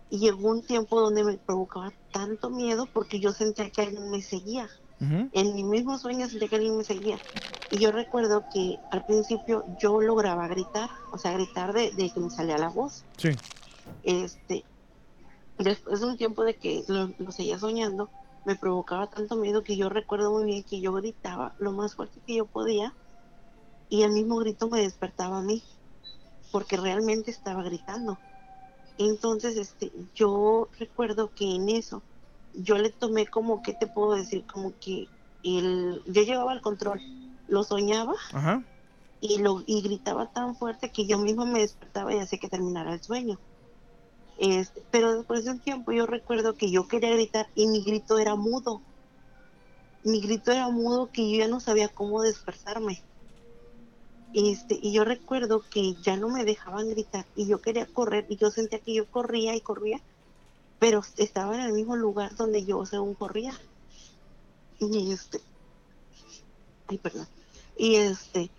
y llegó un tiempo donde me provocaba tanto miedo porque yo sentía que alguien me seguía. Ujú. En mi mismo sueño sentía que alguien me seguía. Y yo recuerdo que al principio yo lograba gritar, o sea, gritar de, de que me salía la voz. Sí. Este, después de un tiempo de que lo, lo seguía soñando, me provocaba tanto miedo que yo recuerdo muy bien que yo gritaba lo más fuerte que yo podía y el mismo grito me despertaba a mí, porque realmente estaba gritando. Entonces, este, yo recuerdo que en eso yo le tomé como, ¿qué te puedo decir? Como que el, yo llevaba el control, lo soñaba Ajá. y lo y gritaba tan fuerte que yo misma me despertaba y hacía que terminara el sueño. Este, pero después de un tiempo yo recuerdo que yo quería gritar y mi grito era mudo. Mi grito era mudo que yo ya no sabía cómo despertarme. Este, y yo recuerdo que ya no me dejaban gritar y yo quería correr y yo sentía que yo corría y corría, pero estaba en el mismo lugar donde yo según corría. Y este, ay, perdón. Y este,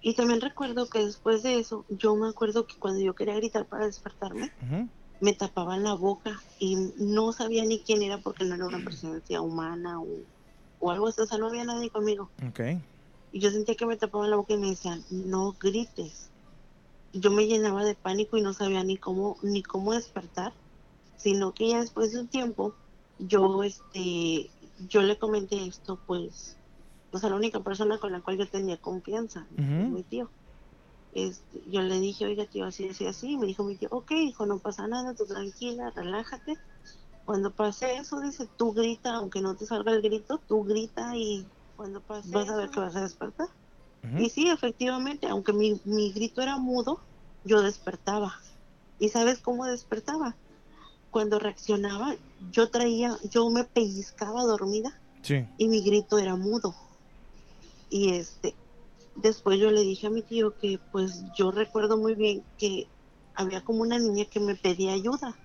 y también recuerdo que después de eso, yo me acuerdo que cuando yo quería gritar para despertarme, me tapaban la boca y no sabía ni quién era porque no era una presencia humana o, o algo así, o sea, no había nadie conmigo. Ok. Y yo sentía que me tapaban la boca y me decían, no grites. Yo me llenaba de pánico y no sabía ni cómo, ni cómo despertar, sino que ya después de un tiempo, yo este yo le comenté esto, pues, pues a la única persona con la cual yo tenía confianza, mi tío. Este, yo le dije, oiga tío, así, así, así. Me dijo mi tío, ok, hijo, no pasa nada, tú tranquila, relájate. Cuando pase eso, dice, tú grita, aunque no te salga el grito, tú grita y cuando pase vas a ver que vas a despertar. Y sí, efectivamente, aunque mi, mi grito era mudo, yo despertaba. ¿Y sabes cómo despertaba? Cuando reaccionaba, yo traía, yo me pellizcaba dormida Sí. y mi grito era mudo. Y este, después yo le dije a mi tío que pues yo recuerdo muy bien que había como una niña que me pedía ayuda.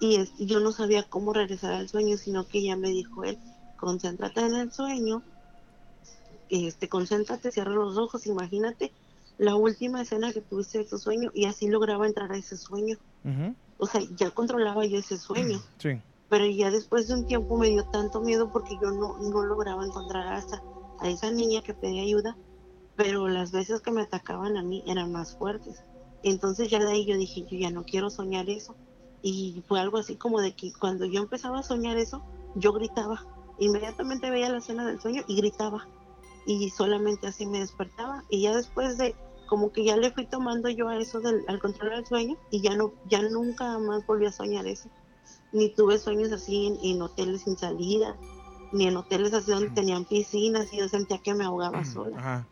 Y yo no sabía cómo regresar al sueño, sino que ella me dijo él, concéntrate en el sueño, este, concéntrate, cierra los ojos, imagínate la última escena que tuviste de tu sueño y así lograba entrar a ese sueño. Ujú. O sea, ya controlaba yo ese sueño Sí. pero ya después de un tiempo me dio tanto miedo porque yo no, no lograba encontrar a esa, a esa niña que pedía ayuda, pero las veces que me atacaban a mí eran más fuertes. Entonces ya de ahí yo dije, yo ya no quiero soñar eso. Y fue algo así como de que cuando yo empezaba a soñar eso, yo gritaba. Inmediatamente veía la escena del sueño y gritaba. Y solamente así me despertaba. Y ya después de, como que ya le fui tomando yo a eso del, al control del sueño y ya no, ya nunca más volví a soñar eso ni tuve sueños así en, en hoteles sin salida, ni en hoteles así donde tenían piscinas y yo sentía que me ahogaba sola. Ajá.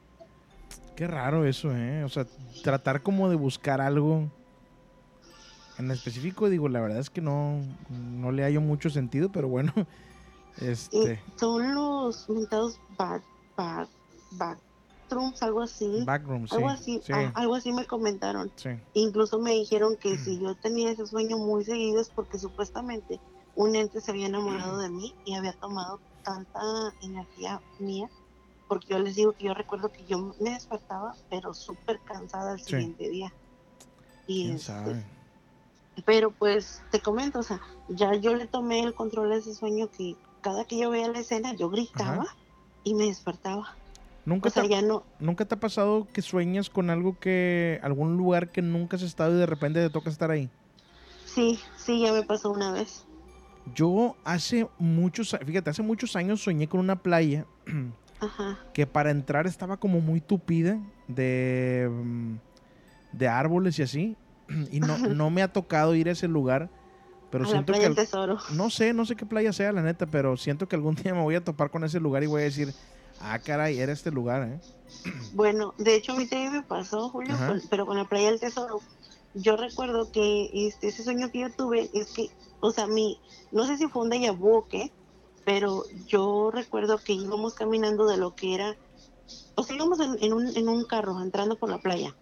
Qué raro eso, ¿eh? O sea, tratar como de buscar algo en específico, digo, la verdad es que no, no le hallo mucho sentido, pero bueno, [LAUGHS] este, son los mentados back, back, backrooms, algo así. Backrooms, algo sí, así, sí. ah, algo así me comentaron. sí. Incluso me dijeron que [CLEARS THROAT] si yo tenía ese sueño muy seguido es porque supuestamente un ente se había enamorado [CLEARS THROAT] de mí y había tomado tanta energía mía. Porque yo les digo que yo recuerdo que yo me despertaba, pero súper cansada el Sí. siguiente día. Y ¿Quién este, sabe? pero pues te comento, o sea, ya yo le tomé el control de ese sueño que cada que yo veía la escena yo gritaba Ajá. y me despertaba. ¿Nunca, O sea, te, ya no, ¿Nunca te ha pasado que sueñas con algo que, algún lugar que nunca has estado y de repente te toca estar ahí? sí, sí, ya me pasó una vez. Yo hace muchos, fíjate, hace muchos años soñé con una playa [CLEARS THROAT] Ajá, que para entrar estaba como muy tupida de, mm, de árboles y así. [CLEARS THROAT] Y no, no me ha tocado ir a ese lugar, pero a la siento playa que... tesoro. No sé, no sé qué playa sea, la neta, pero siento que algún [LAUGHS] día me voy a topar con ese lugar y voy a decir, ah, caray, era este lugar, ¿eh? Bueno, de hecho a mí también me pasó, Julio, con- pero con la playa del tesoro. Yo recuerdo que este, ese sueño que yo tuve es que, o sea, mi, no sé si fue un déjà vu o qué, pero yo recuerdo que íbamos caminando de lo que era, o sea, íbamos en, en un, en un carro entrando por la playa,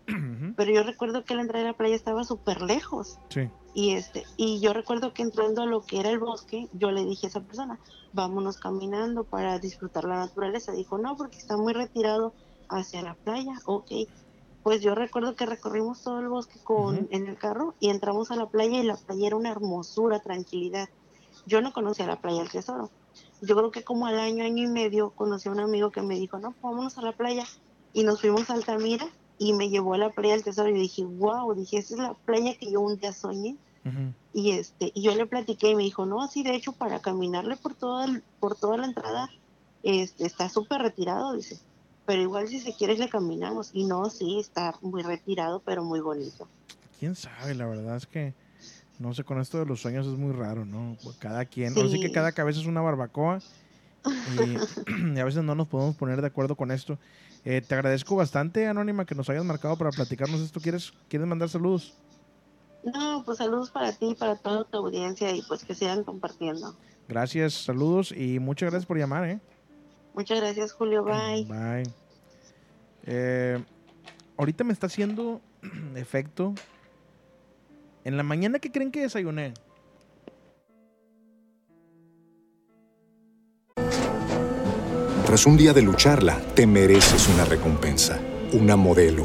pero yo recuerdo que la entrada de la playa estaba súper lejos. Sí. Y este, y yo recuerdo que entrando a lo que era el bosque, yo le dije a esa persona, vámonos caminando para disfrutar la naturaleza. Dijo, no, porque está muy retirado hacia la playa. Ok. Pues yo recuerdo que recorrimos todo el bosque con, en el carro y entramos a la playa y la playa era una hermosura, tranquilidad. Yo no conocía la playa del tesoro. Yo creo que como al año, año y medio, conocí a un amigo que me dijo, no, pues vámonos a la playa. Y nos fuimos a Altamira y me llevó a la playa del tesoro y dije, wow, dije, esa es la playa que yo un día soñé. Ujú. Y este, y yo le platiqué y me dijo, no, sí, de hecho, para caminarle por toda, el- por toda la entrada, este, está súper retirado, dice. Pero igual si se quieres le caminamos. Y no, sí, está muy retirado, pero muy bonito. ¿Quién sabe? La verdad es que, no sé, con esto de los sueños es muy raro, ¿no? Cada quien, ahora sí que cada cabeza es una barbacoa y, [CLEARS THROAT] y a veces no nos podemos poner de acuerdo con esto. Eh, te agradezco bastante, Anónima, que nos hayas marcado para platicarnos esto. ¿Quieres, ¿Quieres mandar saludos? No, pues saludos para ti y para toda tu audiencia y pues que sigan compartiendo. Gracias, saludos y muchas gracias por llamar, ¿eh? Muchas gracias, Julio. Bye. Bye. Eh, ahorita me está haciendo [CLEARS THROAT] efecto. En la mañana, ¿qué creen que desayuné? Tras un día de lucharla, te mereces una recompensa, una modelo,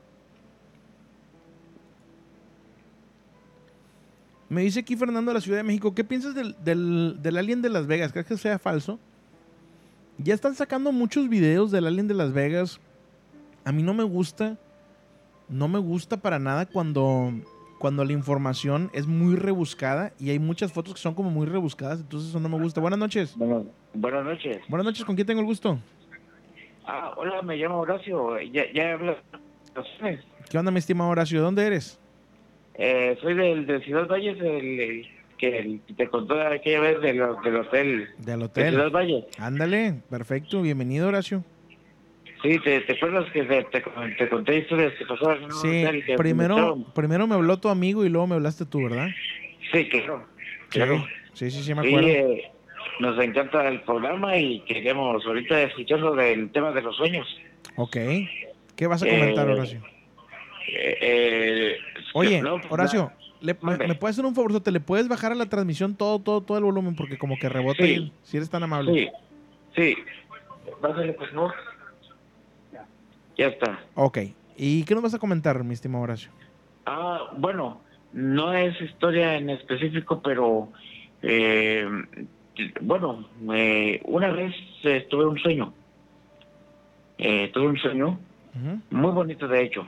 Me dice aquí Fernando de la Ciudad de México, ¿qué piensas del, del, del Alien de Las Vegas? ¿Crees que sea falso? Ya están sacando muchos videos del Alien de Las Vegas. A mí no me gusta. No me gusta para nada cuando, cuando la información es muy rebuscada y hay muchas fotos que son como muy rebuscadas, entonces eso no me gusta. Buenas noches. Bueno, buenas noches. Buenas noches, ¿con quién tengo el gusto? Ah, hola, me llamo Horacio. Ya, ya hablo. ¿Qué onda, mi estimado Horacio? ¿De dónde eres? Eh, soy del, de Ciudad Valles, el, que te contó aquella vez del, del hotel. Del De hotel. Ciudad Valles. Ándale, perfecto, bienvenido Horacio. Sí, ¿te, te acuerdas que te, te, te conté historias que pasaban en un Sí, hotel? que primero, estaban- primero me habló tu amigo y luego me hablaste tú, ¿verdad? Sí, claro. claro. Sí, sí, sí, me acuerdo. eh, nos encanta el programa y queríamos ahorita escucharlo del tema de los sueños. Ok. ¿Qué vas a comentar, Eh, Horacio? Eh, eh, Oye, no, pues, Horacio, le- me, puedes hacer un favor? ¿Te le puedes bajar a la transmisión todo, todo, todo el volumen? Porque como que rebota Sí. y- si eres tan amable. Sí, sí. Bájale, pues no. Ya está. Ok. ¿Y qué nos vas a comentar, mi estimado Horacio? Ah, bueno, no es historia en específico, pero eh, bueno, eh, una vez eh, tuve un sueño. Eh, tuve un sueño muy bonito, de hecho.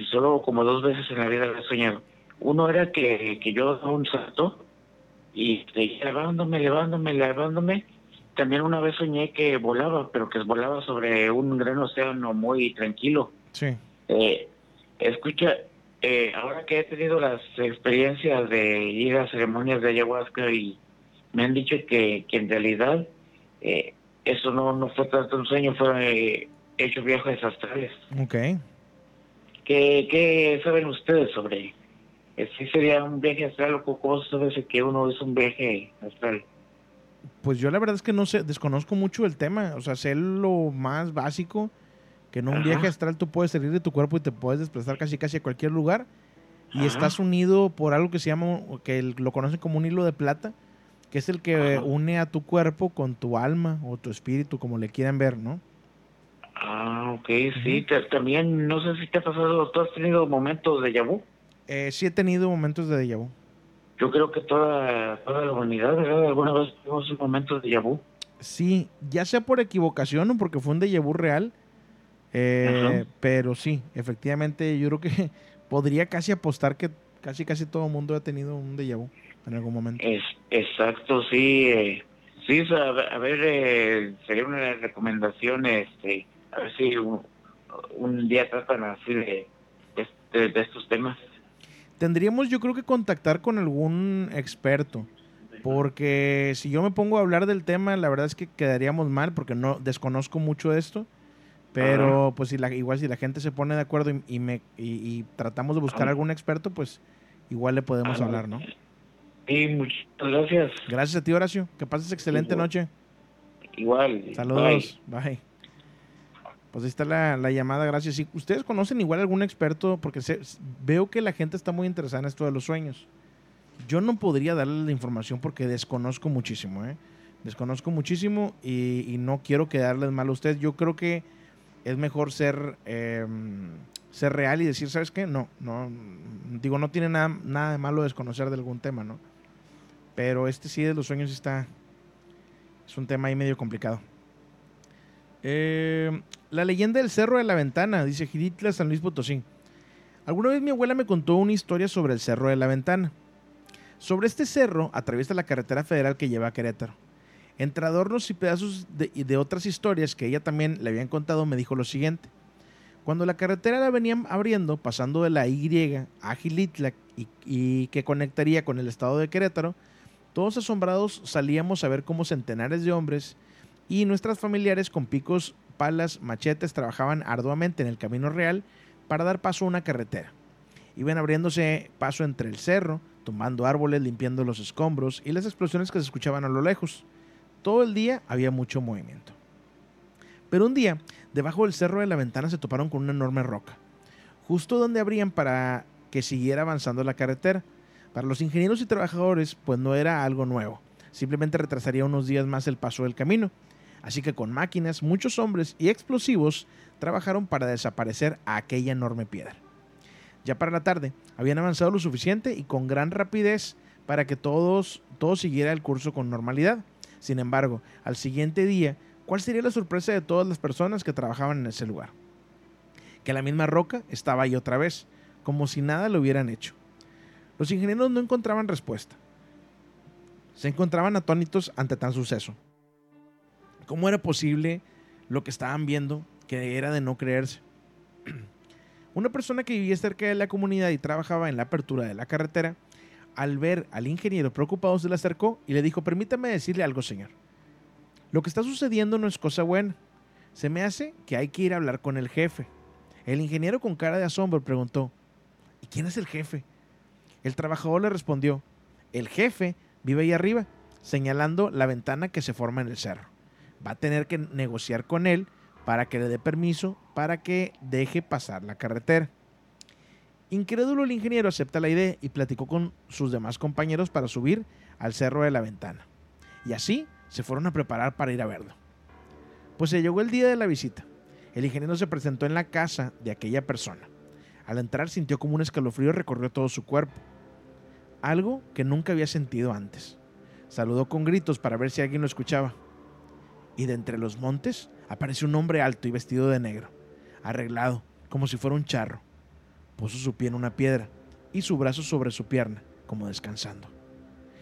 Eh, Solo como dos veces en la vida lo he soñado. Uno era que, que yo daba un salto y seguía levándome, levándome, levándome. También una vez soñé que volaba, pero que volaba sobre un gran océano muy tranquilo. Sí. Eh, escucha, eh, ahora que he tenido las experiencias de ir a ceremonias de ayahuasca y me han dicho que, que en realidad eh, eso no, no fue tanto un sueño, fue eh, hecho viajes astrales. Ok. ¿Qué, qué saben ustedes sobre? ¿Sí sería un viaje astral o cómo se sabe que uno es un viaje astral? Pues yo la verdad es que no sé, desconozco mucho el tema. O sea, sé lo más básico, que en un Ajá. viaje astral tú puedes salir de tu cuerpo y te puedes desplazar casi casi a cualquier lugar. Y Ajá. estás unido por algo que se llama, que lo conocen como un hilo de plata, que es el que Ajá. une a tu cuerpo con tu alma o tu espíritu, como le quieran ver, ¿no? Ah, ok, sí. ta- también, no sé si te ha pasado, ¿tú has tenido momentos de vu? Eh, sí he tenido momentos de déjà vu. Yo creo que toda, toda la humanidad, ¿verdad? Alguna vez tuvimos momentos de vu. Sí, ya sea por equivocación o porque fue un déjà vu real. eh, pero sí, efectivamente, yo creo que [LAUGHS] podría casi apostar que casi casi todo el mundo ha tenido un déjà vu en algún momento. Es, exacto, sí. eh, sí, ver, a ver, eh, sería una recomendación, este, a ver si un, un día tratan así de, de, de estos temas. Tendríamos yo creo que contactar con algún experto. Porque si yo me pongo a hablar del tema, la verdad es que quedaríamos mal porque no desconozco mucho esto. Pero pues si la, igual si la gente se pone de acuerdo y, y me, y, y tratamos de buscar Ah. algún experto, pues igual le podemos Ah, hablar, ¿no? Sí, muchas gracias. Gracias a ti, Horacio. Que pases excelente Igual. noche. Igual. Saludos. Bye. Pues ahí está la, la llamada, gracias. Si ustedes conocen igual algún experto, porque veo que la gente está muy interesada en esto de los sueños. Yo no podría darles la información porque desconozco muchísimo, ¿eh? Desconozco muchísimo y, no quiero quedarles mal a ustedes. Yo creo que es mejor ser, eh, ser real y decir, ¿sabes qué? No, no, digo, no tiene nada, nada de malo desconocer de algún tema, ¿no? Pero este sí de los sueños está, es un tema ahí medio complicado. Eh, la leyenda del Cerro de la Ventana, dice Gilitla San Luis Potosí. Alguna vez mi abuela me contó una historia sobre el Cerro de la Ventana. Sobre este cerro atraviesa la carretera federal que lleva a Querétaro. Entre adornos y pedazos de, otras historias que ella también le habían contado, me dijo lo siguiente. Cuando la carretera la venían abriendo, pasando de la Y a Gilitla y que conectaría con el estado de Querétaro, todos asombrados salíamos a ver cómo centenares de hombres y nuestras familiares con picos, palas, machetes trabajaban arduamente en el camino real para dar paso a una carretera. Iban abriéndose paso entre el cerro, tumbando árboles, limpiando los escombros y las explosiones que se escuchaban a lo lejos. Todo el día había mucho movimiento. Pero un día, debajo del cerro de la ventana se toparon con una enorme roca, justo donde abrían para que siguiera avanzando la carretera. Para los ingenieros y trabajadores, pues no era algo nuevo, simplemente retrasaría unos días más el paso del camino. Así que con máquinas, muchos hombres y explosivos trabajaron para desaparecer a aquella enorme piedra. Ya para la tarde, habían avanzado lo suficiente y con gran rapidez para que todos, todo siguiera el curso con normalidad. Sin embargo, al siguiente día, ¿cuál sería la sorpresa de todas las personas que trabajaban en ese lugar? Que la misma roca estaba ahí otra vez, como si nada lo hubieran hecho. Los ingenieros no encontraban respuesta. Se encontraban atónitos ante tan suceso. ¿Cómo era posible lo que estaban viendo que era de no creerse? [CLEARS THROAT] Una persona que vivía cerca de la comunidad y trabajaba en la apertura de la carretera, al ver al ingeniero preocupado se le acercó y le dijo, permítame decirle algo, señor. Lo que está sucediendo no es cosa buena. Se me hace que hay que ir a hablar con el jefe. El ingeniero con cara de asombro preguntó, ¿y quién es el jefe? El trabajador le respondió, el jefe vive ahí arriba, señalando la ventana que se forma en el cerro. Va a tener que negociar con él para que le dé permiso para que deje pasar la carretera. Incrédulo el ingeniero acepta la idea y platicó con sus demás compañeros para subir al cerro de la ventana. Y así se fueron a preparar para ir a verlo. Pues se llegó el día de la visita. El ingeniero se presentó en la casa de aquella persona. Al entrar sintió como un escalofrío recorrió todo su cuerpo. Algo que nunca había sentido antes. Saludó con gritos para ver si alguien lo escuchaba. Y de entre los montes apareció un hombre alto y vestido de negro, arreglado, como si fuera un charro. Puso su pie en una piedra y su brazo sobre su pierna, como descansando.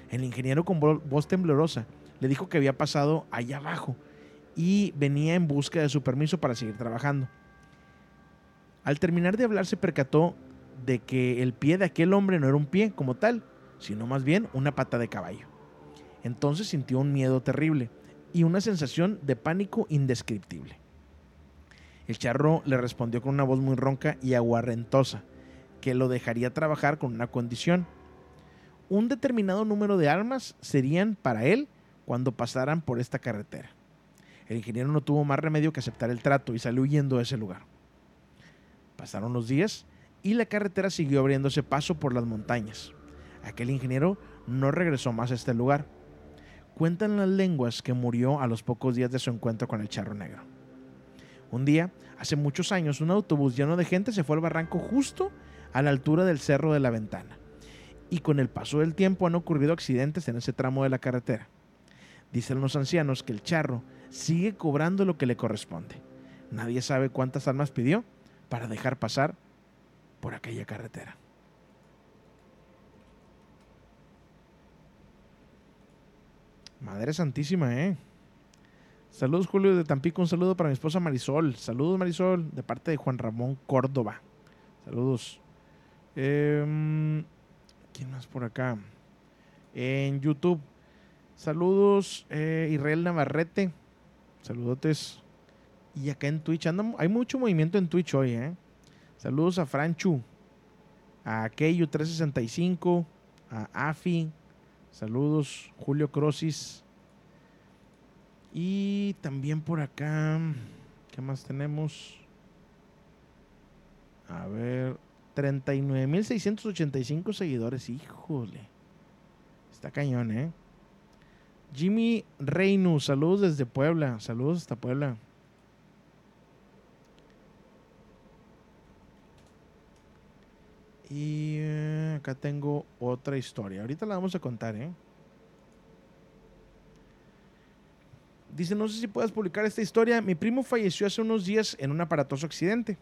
El ingeniero con voz temblorosa le dijo que había pasado allá abajo y venía en busca de su permiso para seguir trabajando. Al terminar de hablar se percató de que el pie de aquel hombre no era un pie como tal, sino más bien una pata de caballo. Entonces sintió un miedo terrible y una sensación de pánico indescriptible. El charro le respondió con una voz muy ronca y aguarrentosa, que lo dejaría trabajar con una condición. Un determinado número de armas serían para él cuando pasaran por esta carretera. El ingeniero no tuvo más remedio que aceptar el trato y salió huyendo de ese lugar. Pasaron los días y la carretera siguió abriéndose paso por las montañas. Aquel ingeniero no regresó más a este lugar Cuentan las lenguas que murió a los pocos días de su encuentro con el charro negro. Un día, hace muchos años, un autobús lleno de gente se fue al barranco justo a la altura del cerro de la ventana. Y con el paso del tiempo han ocurrido accidentes en ese tramo de la carretera. Dicen los ancianos que el charro sigue cobrando lo que le corresponde. Nadie sabe cuántas armas pidió para dejar pasar por aquella carretera. Madre Santísima, ¿eh? Saludos, Julio de Tampico. Un saludo para mi esposa Marisol. Saludos, Marisol, de parte de Juan Ramón Córdoba. Saludos. Em, ¿Quién más por acá? En YouTube. Saludos, eh, Israel Navarrete. Saludotes. Y acá en Twitch. hay mucho movimiento en Twitch hoy, ¿eh? Saludos a Franchu, a Keyu365, a Afi, Saludos, Julio Crosis. Y también por acá, ¿qué más tenemos? A ver, 39.685 seguidores, híjole. Está cañón, ¿eh? Jimmy Reinu, saludos desde Puebla, saludos hasta Puebla. Y eh, acá tengo otra historia. Ahorita la vamos a contar, ¿eh? Dice, no sé si puedas publicar esta historia. Mi primo falleció hace unos días en un aparatoso accidente.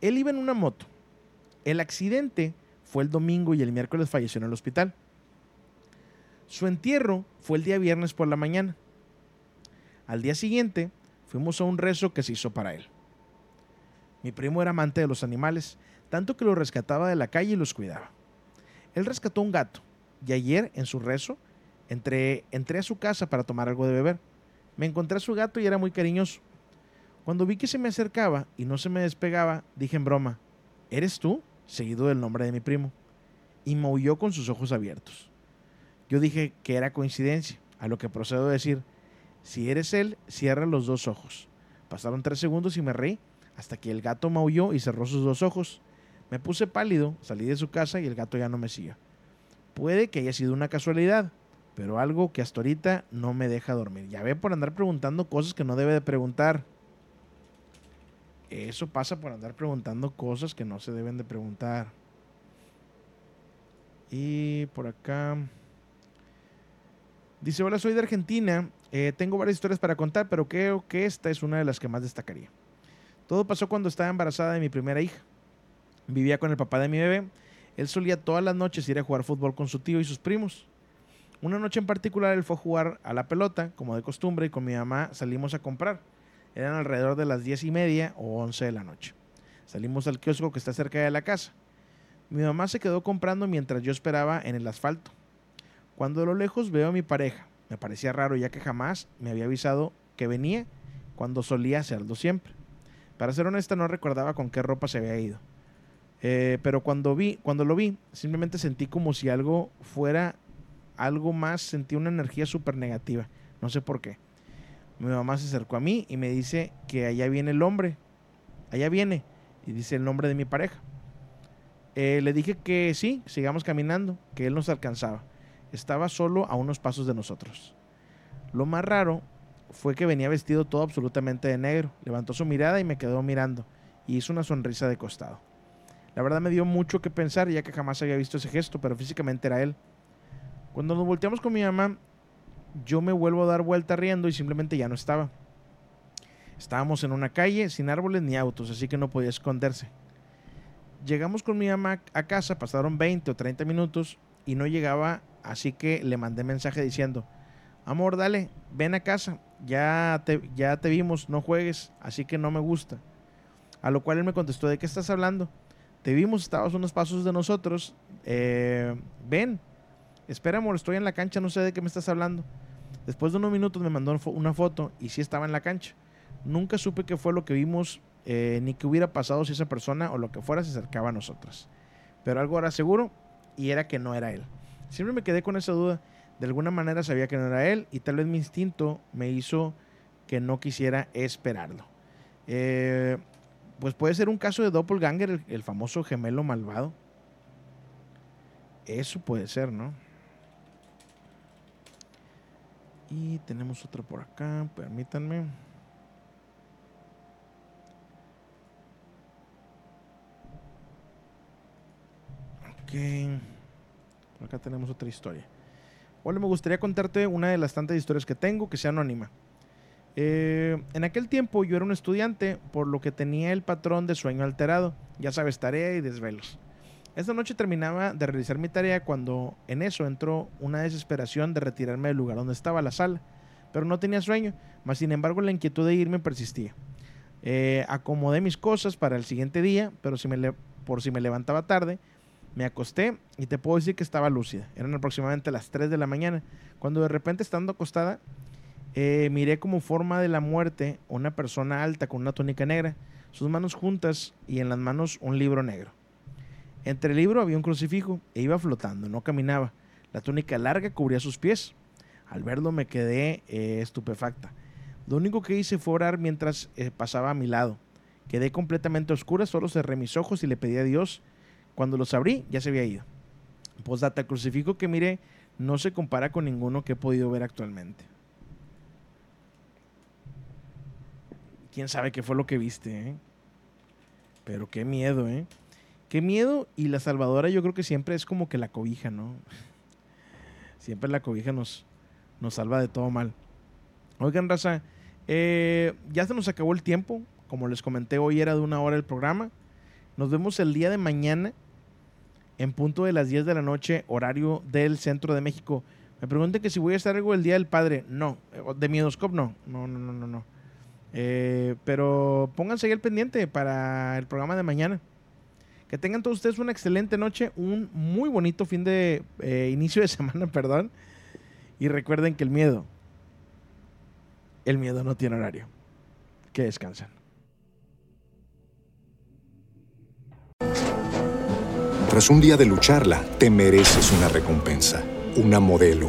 Él iba en una moto. El accidente fue el domingo y el miércoles falleció en el hospital. Su entierro fue el día viernes por la mañana. Al día siguiente fuimos a un rezo que se hizo para él. Mi primo era amante de los animales tanto que los rescataba de la calle y los cuidaba. Él rescató un gato y ayer en su rezo entré, entré a su casa para tomar algo de beber. Me encontré a su gato y era muy cariñoso. Cuando vi que se me acercaba y no se me despegaba, dije en broma, ¿eres tú? seguido del nombre de mi primo. Y maulló con sus ojos abiertos. Yo dije que era coincidencia, a lo que procedo a decir, si eres él, cierra los dos ojos. Pasaron tres segundos y me reí, hasta que el gato maulló y cerró sus dos ojos. Me puse pálido, salí de su casa y el gato ya no me sigue. Puede que haya sido una casualidad, pero algo que hasta ahorita no me deja dormir. Ya ve por andar preguntando cosas que no debe de preguntar. Eso pasa por andar preguntando cosas que no se deben de preguntar. Y por acá. Dice, hola, soy de Argentina. Eh, tengo varias historias para contar, pero creo que esta es una de las que más destacaría. Todo pasó cuando estaba embarazada de mi primera hija. Vivía con el papá de mi bebé. Él solía todas las noches ir a jugar fútbol con su tío y sus primos. Una noche en particular él fue a jugar a la pelota, como de costumbre, y con mi mamá salimos a comprar. Eran alrededor de las diez y media o once de la noche. Salimos al kiosco que está cerca de la casa. Mi mamá se quedó comprando mientras yo esperaba en el asfalto. Cuando a lo lejos veo a mi pareja. Me parecía raro ya que jamás me había avisado que venía cuando solía hacerlo siempre. Para ser honesta no recordaba con qué ropa se había ido. Eh, pero cuando vi, cuando lo vi, simplemente sentí como si algo fuera algo más, sentí una energía súper negativa. No sé por qué. Mi mamá se acercó a mí y me dice que allá viene el hombre. Allá viene. Y dice el nombre de mi pareja. Eh, le dije que sí, sigamos caminando, que él nos alcanzaba. Estaba solo a unos pasos de nosotros. Lo más raro fue que venía vestido todo absolutamente de negro. Levantó su mirada y me quedó mirando. Y hizo una sonrisa de costado. La verdad me dio mucho que pensar, ya que jamás había visto ese gesto, pero físicamente era él. Cuando nos volteamos con mi mamá, yo me vuelvo a dar vuelta riendo y simplemente ya no estaba. Estábamos en una calle sin árboles ni autos, así que no podía esconderse. Llegamos con mi mamá a casa, pasaron 20 o 30 minutos y no llegaba, así que le mandé mensaje diciendo, amor, dale, ven a casa, ya te, ya te vimos, no juegues, así que no me gusta. A lo cual él me contestó, ¿de qué estás hablando? Te vimos, estabas unos pasos de nosotros, eh, ven, espera amor, estoy en la cancha, no sé de qué me estás hablando. Después de unos minutos me mandó una foto y sí estaba en la cancha. Nunca supe qué fue lo que vimos, eh, ni qué hubiera pasado si esa persona o lo que fuera se acercaba a nosotras. Pero algo era seguro y era que no era él. Siempre me quedé con esa duda. De alguna manera sabía que no era él y tal vez mi instinto me hizo que no quisiera esperarlo. Eh, pues puede ser un caso de Doppelganger, el, famoso gemelo malvado. Eso puede ser, ¿no? Y tenemos otra por acá, permítanme. Ok. Acá tenemos otra historia. Hola, me gustaría contarte una de las tantas historias que tengo que sea anónima. Eh, en aquel tiempo yo era un estudiante, por lo que tenía el patrón de sueño alterado. Ya sabes, tarea y desvelos. Esta noche terminaba de realizar mi tarea cuando en eso entró una desesperación de retirarme del lugar donde estaba la sala, pero no tenía sueño, mas sin embargo la inquietud de irme persistía. Eh, acomodé mis cosas para el siguiente día, pero por si me levantaba tarde, me acosté y te puedo decir que estaba lúcida. Eran aproximadamente las 3 de la mañana, cuando de repente estando acostada, eh, miré como forma de la muerte una persona alta con una túnica negra, sus manos juntas y en las manos un libro negro. Entre el libro había un crucifijo e iba flotando, no caminaba. La túnica larga cubría sus pies. Al verlo me quedé eh, estupefacta. Lo único que hice fue orar mientras eh, pasaba a mi lado. Quedé completamente oscura, solo cerré mis ojos y le pedí a Dios. Cuando los abrí, ya se había ido. Postdata, el crucifijo que miré no se compara con ninguno que he podido ver actualmente. Quién sabe qué fue lo que viste, ¿eh? Pero qué miedo, ¿eh? Qué miedo y la salvadora yo creo que siempre es como que la cobija, ¿no? [LAUGHS] Siempre la cobija nos, nos salva de todo mal. Oigan, raza, eh, ya se nos acabó el tiempo. Como les comenté, hoy era de una hora el programa. Nos vemos el día de mañana en punto de las 10 de la noche, horario del centro de México. Me pregunten que si voy a estar algo el Día del Padre. No, de Miedoscope no. No, no, no, no, no. Eh, pero pónganse ahí pendiente para el programa de mañana. Que tengan todos ustedes una excelente noche, un muy bonito fin de eh, inicio de [LAUGHS] semana, perdón. Y recuerden que el miedo El miedo no tiene horario. Que descansen. Tras un día de lucharla, te mereces una recompensa, una modelo,